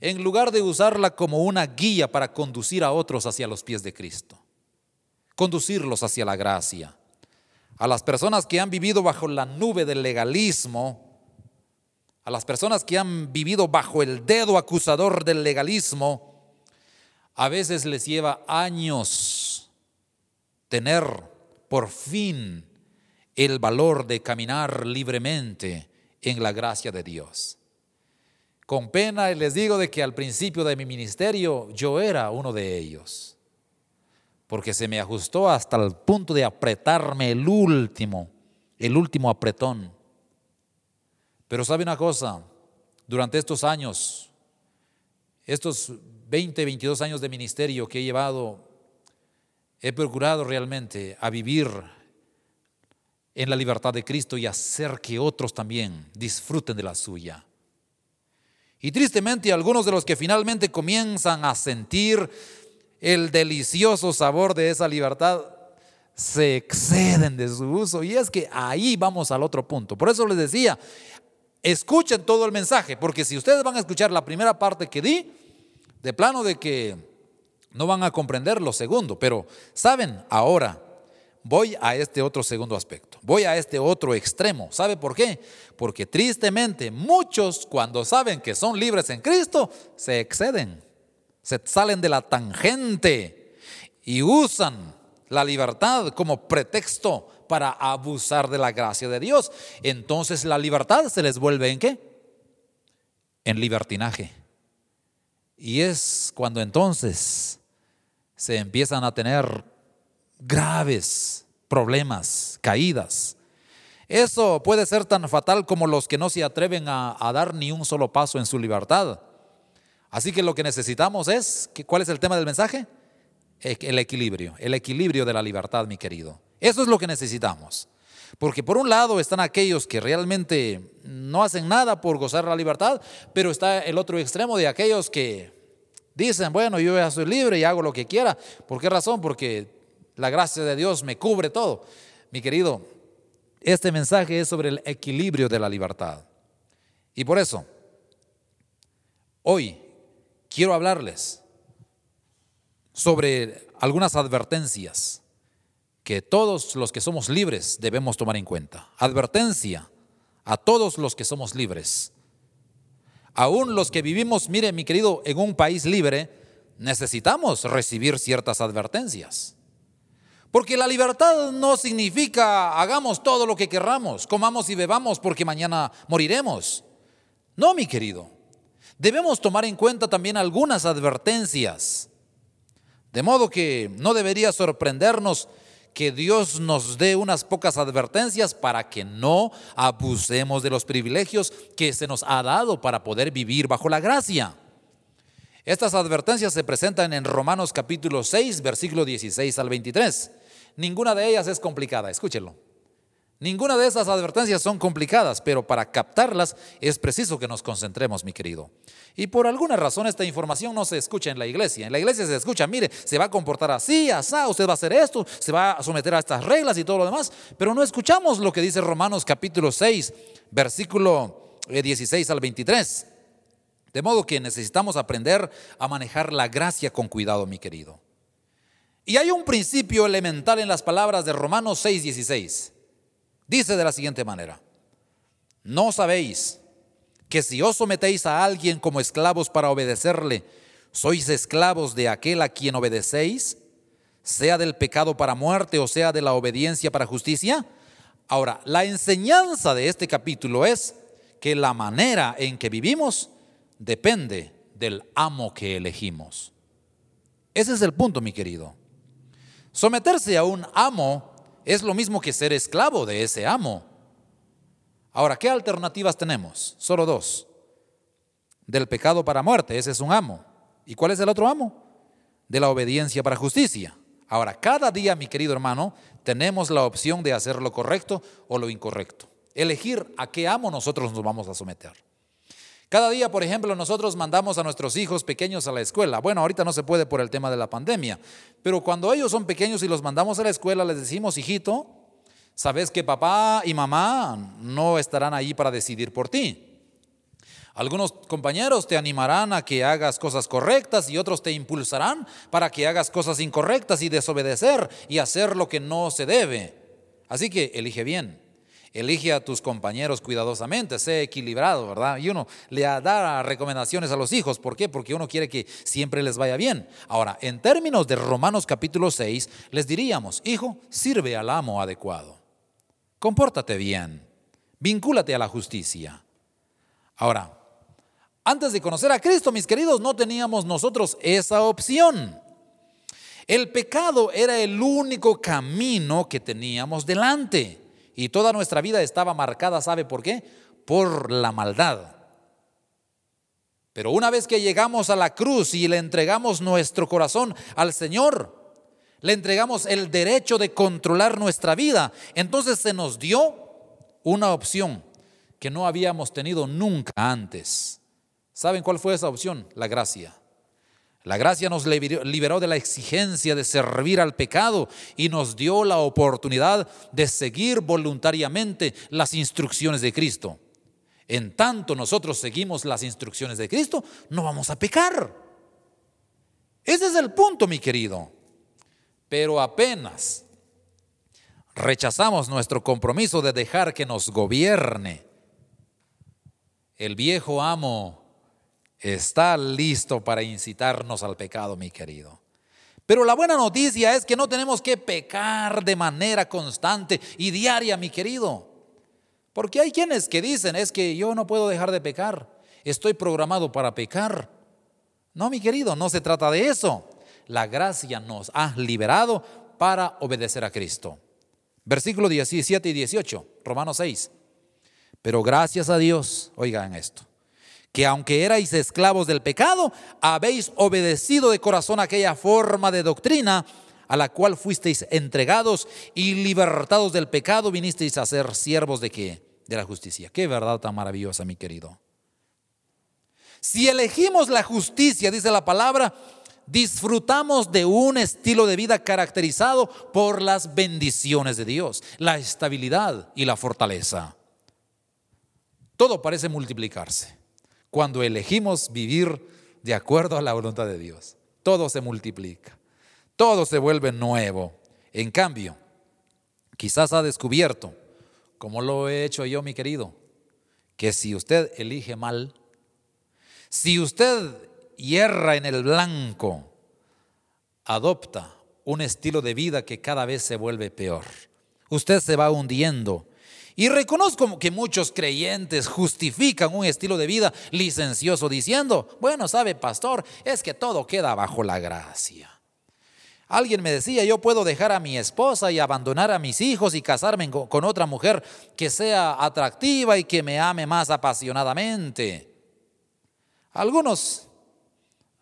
en lugar de usarla como una guía para conducir a otros hacia los pies de Cristo, conducirlos hacia la gracia. A las personas que han vivido bajo la nube del legalismo, a las personas que han vivido bajo el dedo acusador del legalismo, a veces les lleva años tener por fin el valor de caminar libremente en la gracia de Dios. Con pena les digo de que al principio de mi ministerio yo era uno de ellos, porque se me ajustó hasta el punto de apretarme el último, el último apretón. Pero sabe una cosa, durante estos años, estos 20, 22 años de ministerio que he llevado, he procurado realmente a vivir en la libertad de Cristo y hacer que otros también disfruten de la suya. Y tristemente algunos de los que finalmente comienzan a sentir el delicioso sabor de esa libertad se exceden de su uso. Y es que ahí vamos al otro punto. Por eso les decía, escuchen todo el mensaje, porque si ustedes van a escuchar la primera parte que di, de plano de que no van a comprender lo segundo, pero saben, ahora voy a este otro segundo aspecto, voy a este otro extremo. ¿Sabe por qué? Porque tristemente muchos cuando saben que son libres en Cristo, se exceden, se salen de la tangente y usan la libertad como pretexto para abusar de la gracia de Dios. Entonces la libertad se les vuelve en qué? En libertinaje. Y es cuando entonces se empiezan a tener graves problemas, caídas. Eso puede ser tan fatal como los que no se atreven a, dar ni un solo paso en su libertad. Así que lo que necesitamos es, ¿cuál es el tema del mensaje? El equilibrio, el equilibrio de la libertad, mi querido. Eso es lo que necesitamos. Porque por un lado están aquellos que realmente no hacen nada por gozar la libertad, pero está el otro extremo de aquellos que dicen, bueno, yo ya soy libre y hago lo que quiera. ¿Por qué razón? Porque la gracia de Dios me cubre todo. Mi querido, este mensaje es sobre el equilibrio de la libertad. Y por eso, hoy quiero hablarles sobre algunas advertencias que todos los que somos libres debemos tomar en cuenta. Advertencia a todos los que somos libres. Aún los que vivimos, mire mi querido, en un país libre, necesitamos recibir ciertas advertencias. Porque la libertad no significa hagamos todo lo que querramos, comamos y bebamos porque mañana moriremos. No, mi querido. Debemos tomar en cuenta también algunas advertencias. De modo que no debería sorprendernos que Dios nos dé unas pocas advertencias para que no abusemos de los privilegios que se nos ha dado para poder vivir bajo la gracia. Estas advertencias se presentan en Romanos capítulo 6, versículo 16 al 23. Ninguna de ellas es complicada, escúchenlo. Ninguna de esas advertencias son complicadas, pero para captarlas es preciso que nos concentremos, mi querido. Y por alguna razón esta información no se escucha en la iglesia. En la iglesia se escucha, mire, se va a comportar así, asá, usted va a hacer esto, se va a someter a estas reglas y todo lo demás, pero no escuchamos lo que dice Romanos capítulo 6, versículo 16 eh, al 23. De modo que necesitamos aprender a manejar la gracia con cuidado, mi querido. Y hay un principio elemental en las palabras de Romanos 6, 16. Dice de la siguiente manera, ¿no sabéis que si os sometéis a alguien como esclavos para obedecerle, sois esclavos de aquel a quien obedecéis, sea del pecado para muerte o sea de la obediencia para justicia? Ahora, la enseñanza de este capítulo es que la manera en que vivimos depende del amo que elegimos. Ese es el punto, mi querido. Someterse a un amo es lo mismo que ser esclavo de ese amo. Ahora, ¿qué alternativas tenemos? Solo dos. Del pecado para muerte, ese es un amo. ¿Y cuál es el otro amo? De la obediencia para justicia. Ahora, cada día, mi querido hermano, tenemos la opción de hacer lo correcto o lo incorrecto. Elegir a qué amo nosotros nos vamos a someter. Cada día, por ejemplo, nosotros mandamos a nuestros hijos pequeños a la escuela. Bueno, ahorita no se puede por el tema de la pandemia, pero cuando ellos son pequeños y los mandamos a la escuela, les decimos, hijito, sabes que papá y mamá no estarán ahí para decidir por ti. Algunos compañeros te animarán a que hagas cosas correctas y otros te impulsarán para que hagas cosas incorrectas y desobedecer y hacer lo que no se debe. Así que elige bien. Elige a tus compañeros cuidadosamente, sé equilibrado, ¿verdad? Y uno le da recomendaciones a los hijos. ¿Por qué? Porque uno quiere que siempre les vaya bien. Ahora, en términos de Romanos capítulo 6, les diríamos, hijo, sirve al amo adecuado. Compórtate bien. Vincúlate a la justicia. Ahora, antes de conocer a Cristo, mis queridos, no teníamos nosotros esa opción. El pecado era el único camino que teníamos delante. Y toda nuestra vida estaba marcada, ¿sabe por qué? Por la maldad. Pero una vez que llegamos a la cruz y le entregamos nuestro corazón al Señor, le entregamos el derecho de controlar nuestra vida, entonces se nos dio una opción que no habíamos tenido nunca antes. ¿Saben cuál fue esa opción? La gracia. La gracia nos liberó de la exigencia de servir al pecado y nos dio la oportunidad de seguir voluntariamente las instrucciones de Cristo. En tanto nosotros seguimos las instrucciones de Cristo, no vamos a pecar. Ese es el punto, mi querido. Pero apenas rechazamos nuestro compromiso de dejar que nos gobierne, el viejo amo está listo para incitarnos al pecado, mi querido. Pero la buena noticia es que no tenemos que pecar de manera constante y diaria, mi querido. Porque hay quienes que dicen, es que yo no puedo dejar de pecar, estoy programado para pecar. No, mi querido, no se trata de eso. La gracia nos ha liberado para obedecer a Cristo. Versículo 17 y 18, Romanos 6. Pero gracias a Dios, oigan esto, que aunque erais esclavos del pecado, habéis obedecido de corazón aquella forma de doctrina a la cual fuisteis entregados y libertados del pecado, vinisteis a ser siervos de qué? De la justicia. Qué verdad tan maravillosa, mi querido. Si elegimos la justicia, dice la palabra, disfrutamos de un estilo de vida caracterizado por las bendiciones de Dios, la estabilidad y la fortaleza. Todo parece multiplicarse cuando elegimos vivir de acuerdo a la voluntad de Dios. Todo se multiplica, todo se vuelve nuevo. En cambio, quizás ha descubierto, como lo he hecho yo, mi querido, que si usted elige mal, si usted hierra en el blanco, adopta un estilo de vida que cada vez se vuelve peor. Usted se va hundiendo y reconozco que muchos creyentes justifican un estilo de vida licencioso diciendo, bueno, sabe, pastor, es que todo queda bajo la gracia. Alguien me decía, yo puedo dejar a mi esposa y abandonar a mis hijos y casarme con otra mujer que sea atractiva y que me ame más apasionadamente. Algunos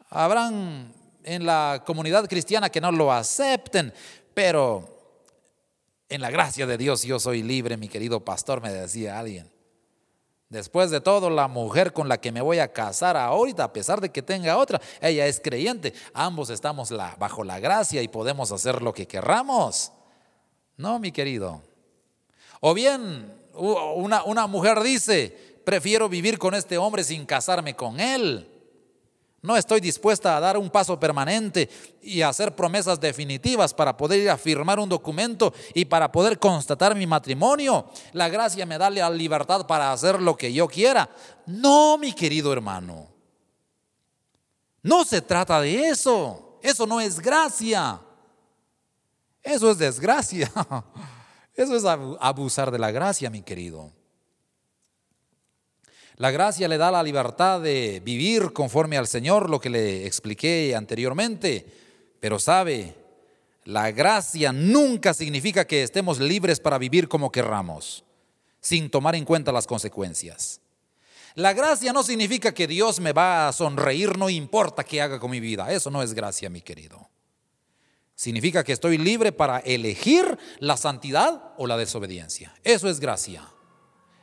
habrán en la comunidad cristiana que no lo acepten, pero en la gracia de Dios yo soy libre, mi querido pastor, me decía alguien. Después de todo, la mujer con la que me voy a casar ahorita, a pesar de que tenga otra, ella es creyente. Ambos estamos bajo la gracia y podemos hacer lo que querramos. No, mi querido. O bien, una, una mujer dice, prefiero vivir con este hombre sin casarme con él. No estoy dispuesta a dar un paso permanente y a hacer promesas definitivas para poder ir a firmar un documento y para poder constatar mi matrimonio. La gracia me da la libertad para hacer lo que yo quiera. No, mi querido hermano. No se trata de eso. Eso no es gracia. Eso es desgracia. Eso es abusar de la gracia, mi querido. La gracia le da la libertad de vivir conforme al Señor, lo que le expliqué anteriormente. Pero sabe, la gracia nunca significa que estemos libres para vivir como querramos, sin tomar en cuenta las consecuencias. La gracia no significa que Dios me va a sonreír, no importa qué haga con mi vida. Eso no es gracia, mi querido. Significa que estoy libre para elegir la santidad o la desobediencia. Eso es gracia.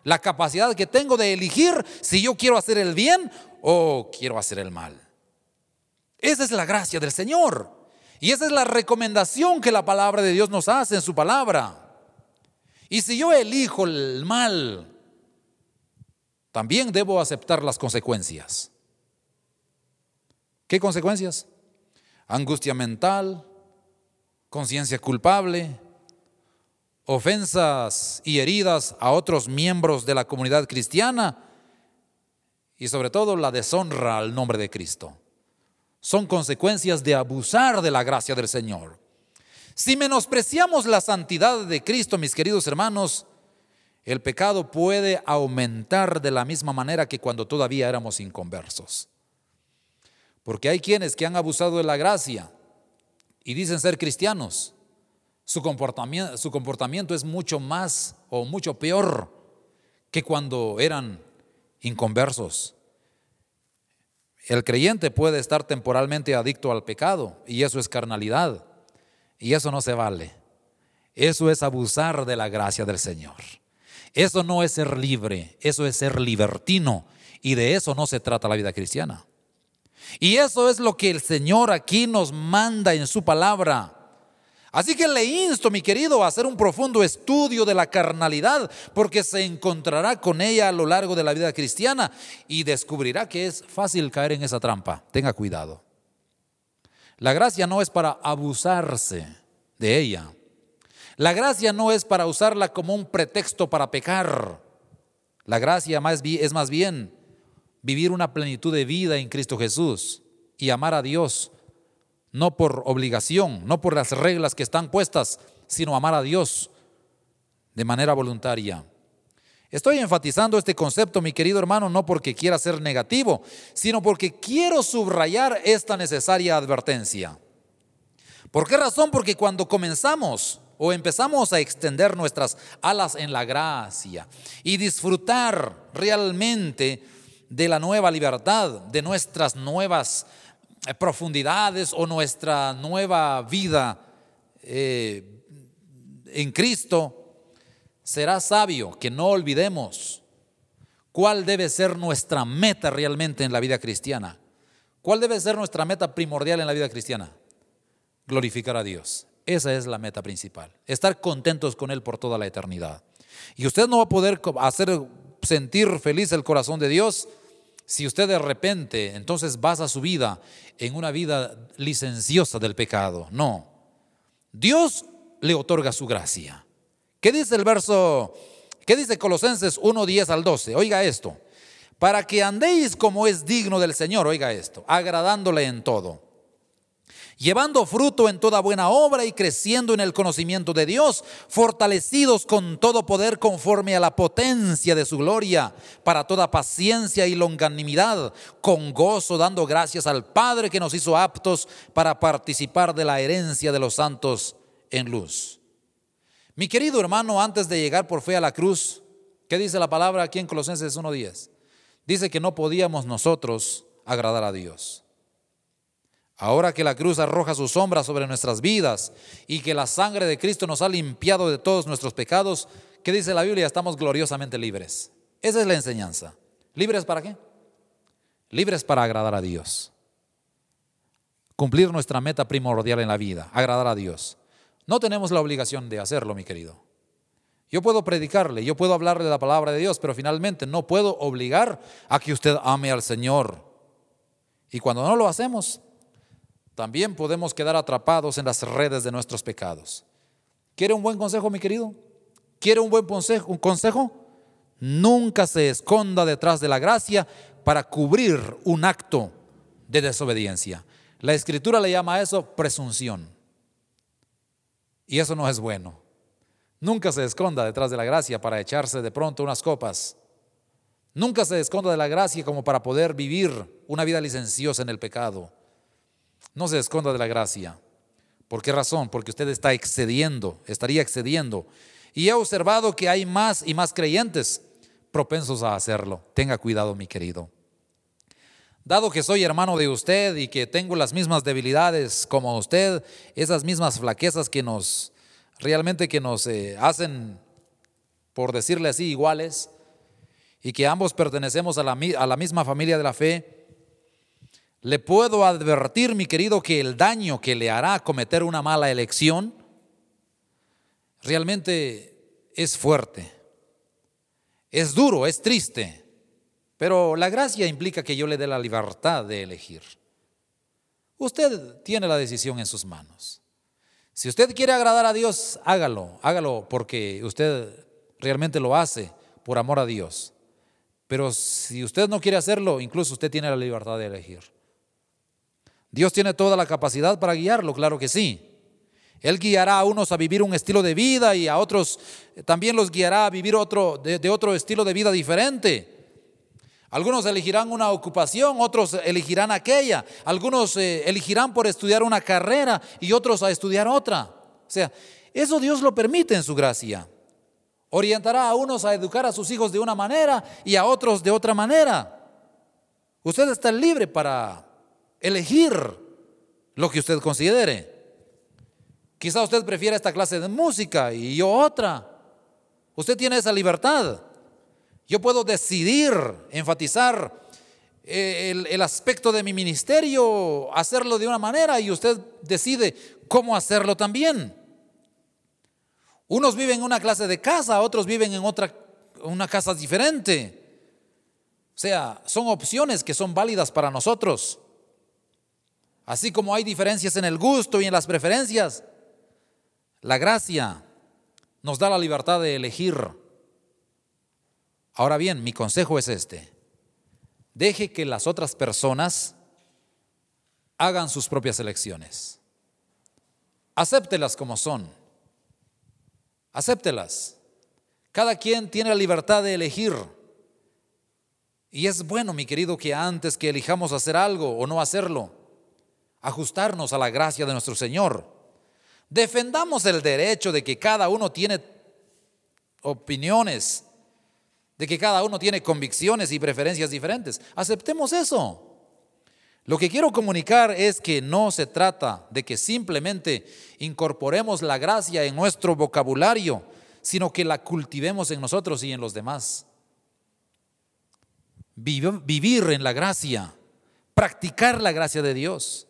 La capacidad que tengo de elegir si yo quiero hacer el bien o quiero hacer el mal. Esa es la gracia del Señor. Y esa es la recomendación que la palabra de Dios nos hace en su palabra. Y si yo elijo el mal, también debo aceptar las consecuencias. ¿Qué consecuencias? Angustia mental, conciencia culpable, ofensas y heridas a otros miembros de la comunidad cristiana y sobre todo la deshonra al nombre de Cristo. Son consecuencias de abusar de la gracia del Señor. Si menospreciamos la santidad de Cristo, mis queridos hermanos, el pecado puede aumentar de la misma manera que cuando todavía éramos inconversos. Porque hay quienes que han abusado de la gracia y dicen ser cristianos, su comportamiento, es mucho más o mucho peor que cuando eran inconversos. El creyente puede estar temporalmente adicto al pecado y eso es carnalidad y eso no se vale. Eso es abusar de la gracia del Señor. Eso no es ser libre, eso es ser libertino y de eso no se trata la vida cristiana. Y eso es lo que el Señor aquí nos manda en su palabra. Así que le insto, mi querido, a hacer un profundo estudio de la carnalidad, porque se encontrará con ella a lo largo de la vida cristiana y descubrirá que es fácil caer en esa trampa. Tenga cuidado. La gracia no es para abusarse de ella. La gracia no es para usarla como un pretexto para pecar. La gracia es más bien vivir una plenitud de vida en Cristo Jesús y amar a Dios no por obligación, no por las reglas que están puestas, sino amar a Dios de manera voluntaria. Estoy enfatizando este concepto, mi querido hermano, no porque quiera ser negativo, sino porque quiero subrayar esta necesaria advertencia. ¿Por qué razón? Porque cuando comenzamos o empezamos a extender nuestras alas en la gracia y disfrutar realmente de la nueva libertad, de nuestras nuevas profundidades o nuestra nueva vida eh, en Cristo, será sabio que no olvidemos cuál debe ser nuestra meta realmente en la vida cristiana. ¿Cuál debe ser nuestra meta primordial en la vida cristiana? Glorificar a Dios. Esa es la meta principal. Estar contentos con Él por toda la eternidad. Y usted no va a poder hacer sentir feliz el corazón de Dios si usted de repente entonces basa su vida en una vida licenciosa del pecado, no. Dios le otorga su gracia. ¿Qué dice el verso? ¿Qué dice Colosenses 1, 10 al 12? Oiga esto. Para que andéis como es digno del Señor, oiga esto, agradándole en todo llevando fruto en toda buena obra y creciendo en el conocimiento de Dios, fortalecidos con todo poder conforme a la potencia de su gloria, para toda paciencia y longanimidad, con gozo dando gracias al Padre que nos hizo aptos para participar de la herencia de los santos en luz. Mi querido hermano, antes de llegar por fe a la cruz, ¿qué dice la palabra aquí en Colosenses 1.10? Dice que no podíamos nosotros agradar a Dios. Ahora que la cruz arroja su sombra sobre nuestras vidas y que la sangre de Cristo nos ha limpiado de todos nuestros pecados, ¿qué dice la Biblia? Estamos gloriosamente libres. Esa es la enseñanza. ¿Libres para qué? Libres para agradar a Dios. Cumplir nuestra meta primordial en la vida, agradar a Dios. No tenemos la obligación de hacerlo, mi querido. Yo puedo predicarle, yo puedo hablarle de la palabra de Dios, pero finalmente no puedo obligar a que usted ame al Señor. Y cuando no lo hacemos, también podemos quedar atrapados en las redes de nuestros pecados. ¿Quiere un buen consejo, mi querido? ¿Quiere un buen consejo? Un consejo? Nunca se esconda detrás de la gracia para cubrir un acto de desobediencia. La escritura le llama a eso presunción. Y eso no es bueno. Nunca se esconda detrás de la gracia para echarse de pronto unas copas. Nunca se esconda de la gracia como para poder vivir una vida licenciosa en el pecado. No se esconda de la gracia. ¿Por qué razón? Porque usted está excediendo, estaría excediendo. Y he observado que hay más y más creyentes propensos a hacerlo. Tenga cuidado, mi querido. Dado que soy hermano de usted y que tengo las mismas debilidades como usted, esas mismas flaquezas que nos realmente que nos eh, hacen, por decirle así, iguales, y que ambos pertenecemos a la, a la misma familia de la fe, le puedo advertir, mi querido, que el daño que le hará cometer una mala elección realmente es fuerte, es duro, es triste, pero la gracia implica que yo le dé la libertad de elegir. Usted tiene la decisión en sus manos. Si usted quiere agradar a Dios, hágalo, hágalo porque usted realmente lo hace por amor a Dios. Pero si usted no quiere hacerlo, incluso usted tiene la libertad de elegir. Dios tiene toda la capacidad para guiarlo, claro que sí. Él guiará a unos a vivir un estilo de vida y a otros también los guiará a vivir otro, de, otro estilo de vida diferente. Algunos elegirán una ocupación, otros elegirán aquella. Algunos eh, elegirán por estudiar una carrera y otros a estudiar otra. O sea, eso Dios lo permite en su gracia. Orientará a unos a educar a sus hijos de una manera y a otros de otra manera. Usted está libre para elegir lo que usted considere. Quizá usted prefiera esta clase de música y yo otra. Usted tiene esa libertad. Yo puedo decidir, enfatizar eh, el, el, aspecto de mi ministerio, hacerlo de una manera y usted decide cómo hacerlo también. Unos viven en una clase de casa, otros viven en otra, una casa diferente. O sea, son opciones que son válidas para nosotros. Así como hay diferencias en el gusto y en las preferencias, la gracia nos da la libertad de elegir. Ahora bien, mi consejo es este. Deje que las otras personas hagan sus propias elecciones. Acéptelas como son. Acéptelas. Cada quien tiene la libertad de elegir. Y es bueno, mi querido, que antes que elijamos hacer algo o no hacerlo, ajustarnos a la gracia de nuestro Señor Defendamos el derecho de que cada uno tiene opiniones, de que cada uno tiene convicciones y preferencias diferentes. Aceptemos eso. Lo que quiero comunicar es que no se trata de que simplemente incorporemos la gracia en nuestro vocabulario, sino que la cultivemos en nosotros y en los demás. Vivir en la gracia, practicar la gracia de Dios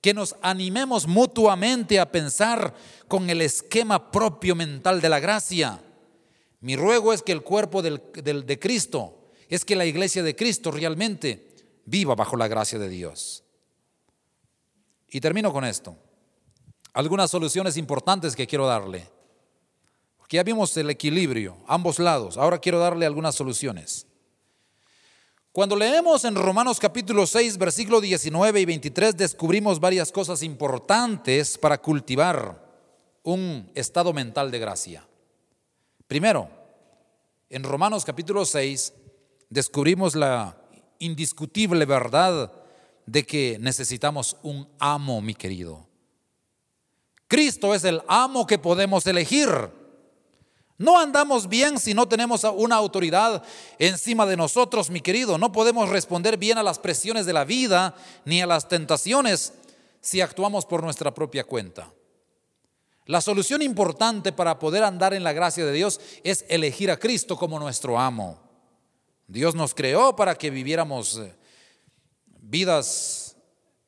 que nos animemos mutuamente a pensar con el esquema propio mental de la gracia. Mi ruego es que el cuerpo de Cristo, es que la iglesia de Cristo realmente viva bajo la gracia de Dios. Y termino con esto. Algunas soluciones importantes que quiero darle. Porque ya vimos el equilibrio, ambos lados. Ahora quiero darle algunas soluciones. Cuando leemos en Romanos capítulo 6, versículo 19 y 23, descubrimos varias cosas importantes para cultivar un estado mental de gracia. Primero, en Romanos capítulo 6 descubrimos la indiscutible verdad de que necesitamos un amo, mi querido. Cristo es el amo que podemos elegir. No andamos bien si no tenemos una autoridad encima de nosotros, mi querido. No podemos responder bien a las presiones de la vida ni a las tentaciones si actuamos por nuestra propia cuenta. La solución importante para poder andar en la gracia de Dios es elegir a Cristo como nuestro amo. Dios nos creó para que viviéramos eh, vidas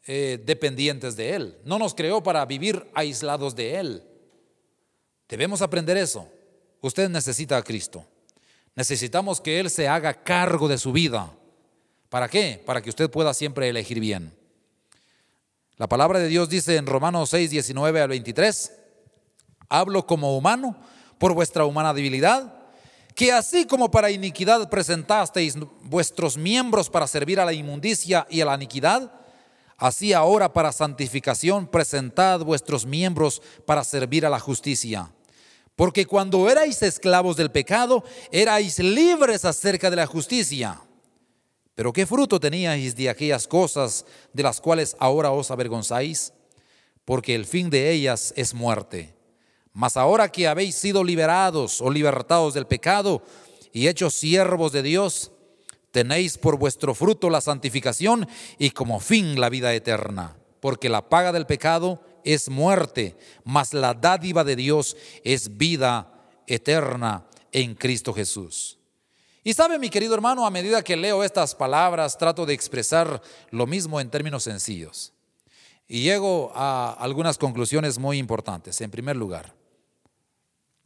eh, dependientes de Él. No nos creó para vivir aislados de Él. Debemos aprender eso. Usted necesita a Cristo. Necesitamos que Él se haga cargo de su vida. ¿Para qué? Para que usted pueda siempre elegir bien. La palabra de Dios dice en Romanos 6, 19 al 23, hablo como humano por vuestra humana debilidad, que así como para iniquidad presentasteis vuestros miembros para servir a la inmundicia y a la iniquidad, así ahora para santificación presentad vuestros miembros para servir a la justicia. Porque cuando erais esclavos del pecado, erais libres acerca de la justicia. Pero ¿qué fruto teníais de aquellas cosas de las cuales ahora os avergonzáis? Porque el fin de ellas es muerte. Mas ahora que habéis sido liberados o libertados del pecado y hechos siervos de Dios, tenéis por vuestro fruto la santificación y como fin la vida eterna. Porque la paga del pecado es muerte, mas la dádiva de Dios es vida eterna en Cristo Jesús. Y sabe, mi querido hermano, a medida que leo estas palabras, trato de expresar lo mismo en términos sencillos. Y llego a algunas conclusiones muy importantes. En primer lugar,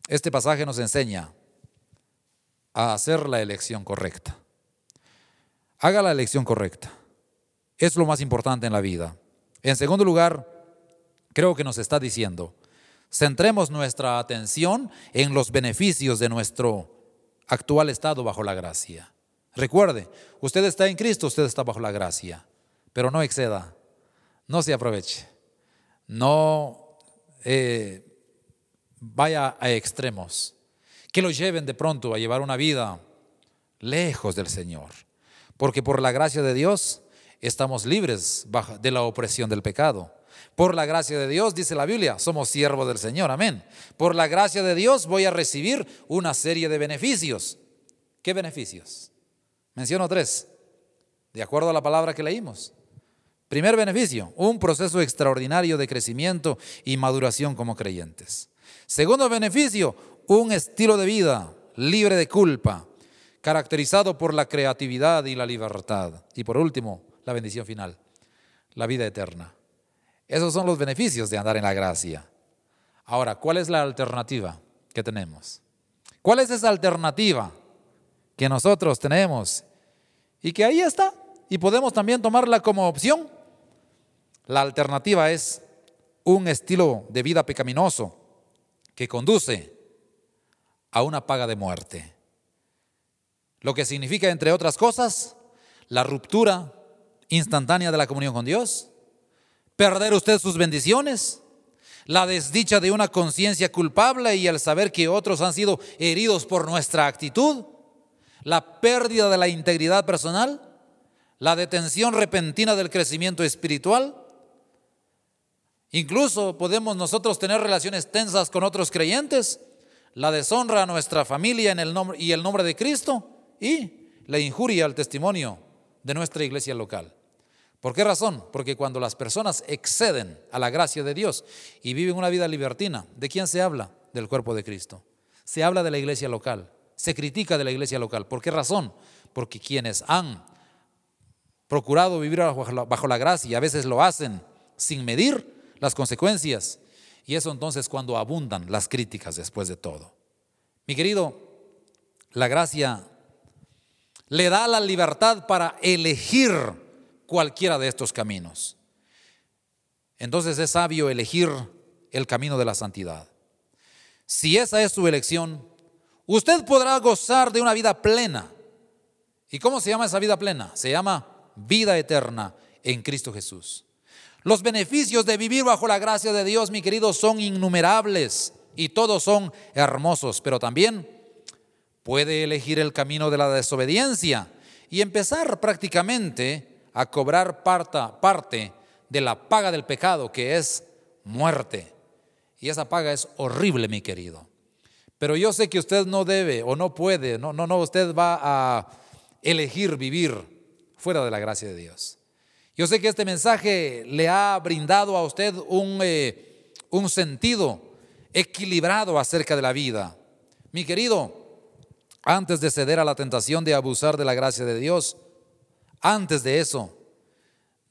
este pasaje nos enseña a hacer la elección correcta. Haga la elección correcta. Es lo más importante en la vida. En segundo lugar, creo que nos está diciendo, centremos nuestra atención en los beneficios de nuestro actual estado bajo la gracia. Recuerde, usted está en Cristo, usted está bajo la gracia, pero no exceda, no se aproveche, no eh, vaya a extremos, que lo lleven de pronto a llevar una vida lejos del Señor, porque por la gracia de Dios estamos libres de la opresión del pecado. Por la gracia de Dios, dice la Biblia, somos siervos del Señor, amén. Por la gracia de Dios voy a recibir una serie de beneficios. ¿Qué beneficios? Menciono tres, de acuerdo a la palabra que leímos. Primer beneficio, un proceso extraordinario de crecimiento y maduración como creyentes. Segundo beneficio, un estilo de vida libre de culpa, caracterizado por la creatividad y la libertad. Y por último, la bendición final, la vida eterna. Esos son los beneficios de andar en la gracia. Ahora, ¿cuál es la alternativa que tenemos? ¿Cuál es esa alternativa que nosotros tenemos y que ahí está? Y podemos también tomarla como opción. La alternativa es un estilo de vida pecaminoso que conduce a una paga de muerte. Lo que significa, entre otras cosas, la ruptura instantánea de la comunión con Dios, perder usted sus bendiciones, la desdicha de una conciencia culpable y el saber que otros han sido heridos por nuestra actitud, la pérdida de la integridad personal, la detención repentina del crecimiento espiritual. Incluso podemos nosotros tener relaciones tensas con otros creyentes, la deshonra a nuestra familia en el nombre, y el nombre de Cristo y la injuria al testimonio de nuestra iglesia local. ¿Por qué razón? Porque cuando las personas exceden a la gracia de Dios y viven una vida libertina, ¿de quién se habla? Del cuerpo de Cristo. Se habla de la iglesia local, se critica de la iglesia local. ¿Por qué razón? Porque quienes han procurado vivir bajo la, gracia y a veces lo hacen sin medir las consecuencias. Y eso entonces cuando abundan las críticas después de todo. Mi querido, la gracia le da la libertad para elegir cualquiera de estos caminos. Entonces es sabio elegir el camino de la santidad. Si esa es su elección, usted podrá gozar de una vida plena. ¿Y cómo se llama esa vida plena? Se llama vida eterna en Cristo Jesús. Los beneficios de vivir bajo la gracia de Dios, mi querido, son innumerables y todos son hermosos, pero también puede elegir el camino de la desobediencia y empezar prácticamente a cobrar parte de la paga del pecado, que es muerte. Y esa paga es horrible, mi querido. Pero yo sé que usted no debe o no puede, no, no, no, usted va a elegir vivir fuera de la gracia de Dios. Yo sé que este mensaje le ha brindado a usted un, eh, un sentido equilibrado acerca de la vida. Mi querido, antes de ceder a la tentación de abusar de la gracia de Dios, antes de eso,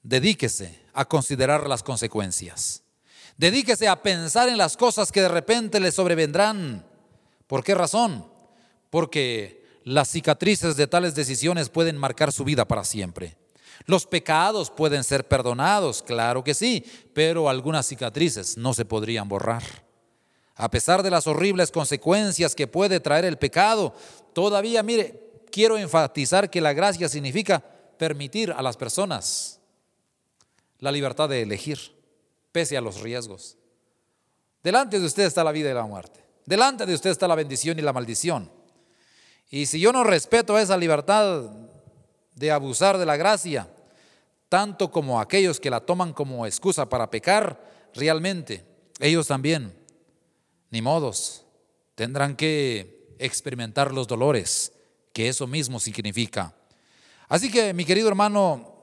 dedíquese a considerar las consecuencias. Dedíquese a pensar en las cosas que de repente le sobrevendrán. ¿Por qué razón? Porque las cicatrices de tales decisiones pueden marcar su vida para siempre. Los pecados pueden ser perdonados, claro que sí, pero algunas cicatrices no se podrían borrar. A pesar de las horribles consecuencias que puede traer el pecado, todavía, mire, quiero enfatizar que la gracia significa permitir a las personas la libertad de elegir, pese a los riesgos. Delante de usted está la vida y la muerte. Delante de usted está la bendición y la maldición. Y si yo no respeto esa libertad de abusar de la gracia, tanto como aquellos que la toman como excusa para pecar, realmente ellos también, ni modos, tendrán que experimentar los dolores que eso mismo significa. Así que, mi querido hermano,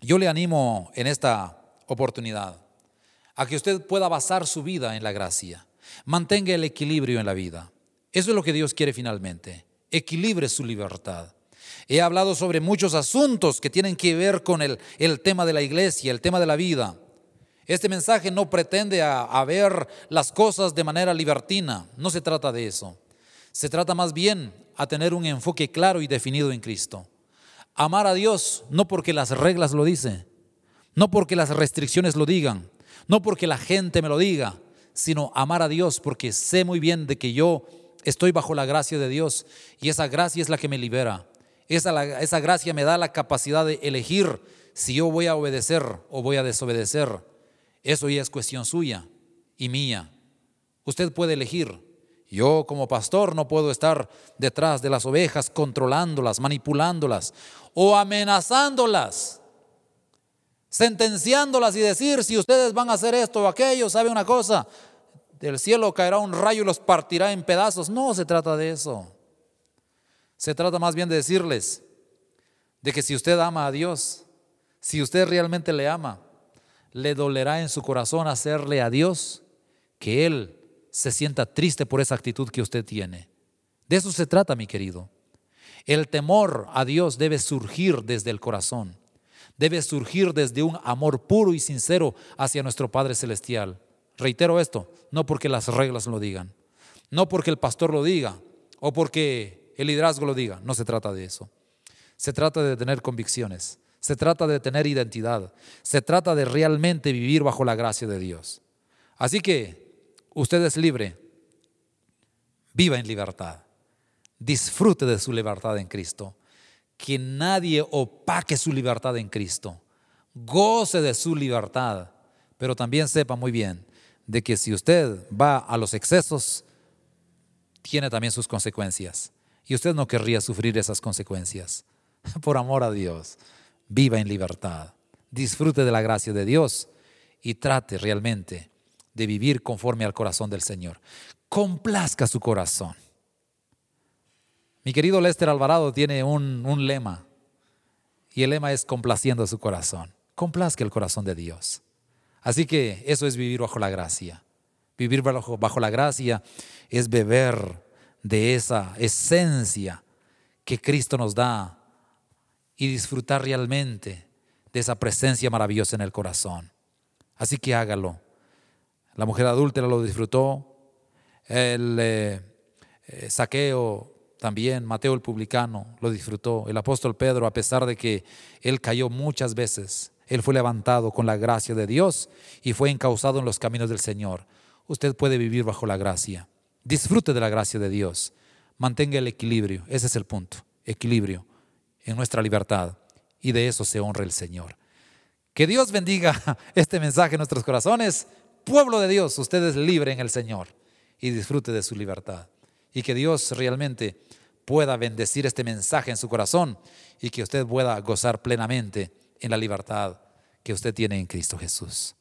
yo le animo en esta oportunidad a que usted pueda basar su vida en la gracia. Mantenga el equilibrio en la vida. Eso es lo que Dios quiere finalmente. equilibre su libertad. He hablado sobre muchos asuntos que tienen que ver con el, el tema de la iglesia, el tema de la vida. Este mensaje no pretende a, ver las cosas de manera libertina, no se trata de eso. Se trata más bien a tener un enfoque claro y definido en Cristo. Amar a Dios no porque las reglas lo dicen, no porque las restricciones lo digan, no porque la gente me lo diga, sino amar a Dios porque sé muy bien de que yo estoy bajo la gracia de Dios y esa gracia es la que me libera. Esa, gracia me da la capacidad de elegir si yo voy a obedecer o voy a desobedecer. Eso ya es cuestión suya y mía. Usted puede elegir. Yo como pastor no puedo estar detrás de las ovejas controlándolas, manipulándolas o amenazándolas, sentenciándolas y decir si ustedes van a hacer esto o aquello, ¿sabe una cosa? Del cielo caerá un rayo y los partirá en pedazos. No se trata de eso. Se trata más bien de decirles de que si usted ama a Dios, si usted realmente le ama, le dolerá en su corazón hacerle a Dios que Él se sienta triste por esa actitud que usted tiene. De eso se trata, mi querido. El temor a Dios debe surgir desde el corazón, debe surgir desde un amor puro y sincero hacia nuestro Padre Celestial. Reitero esto, no porque las reglas lo digan, no porque el pastor lo diga o porque el liderazgo lo diga. No se trata de eso. Se trata de tener convicciones. Se trata de tener identidad. Se trata de realmente vivir bajo la gracia de Dios. Así que usted es libre. Viva en libertad. Disfrute de su libertad en Cristo. Que nadie opaque su libertad en Cristo. Goce de su libertad. Pero también sepa muy bien de que si usted va a los excesos, tiene también sus consecuencias. Y usted no querría sufrir esas consecuencias. Por amor a Dios, viva en libertad, disfrute de la gracia de Dios y trate realmente de vivir conforme al corazón del Señor. Complazca su corazón. Mi querido Lester Alvarado tiene un, un lema y el lema es complaciendo su corazón. Complazca el corazón de Dios. Así que eso es vivir bajo la gracia. Vivir bajo, bajo la gracia es beber de esa esencia que Cristo nos da y disfrutar realmente de esa presencia maravillosa en el corazón. Así que hágalo. La mujer adúltera lo disfrutó, el eh, eh, saqueo también, Mateo el publicano lo disfrutó, el apóstol Pedro, a pesar de que él cayó muchas veces, él fue levantado con la gracia de Dios y fue encauzado en los caminos del Señor. Usted puede vivir bajo la gracia. Disfrute de la gracia de Dios. Mantenga el equilibrio. Ese es el punto. Equilibrio en nuestra libertad. Y de eso se honra el Señor. Que Dios bendiga este mensaje en nuestros corazones. Pueblo de Dios, usted es libre en el Señor y disfrute de su libertad. Y que Dios realmente pueda bendecir este mensaje en su corazón y que usted pueda gozar plenamente en la libertad que usted tiene en Cristo Jesús.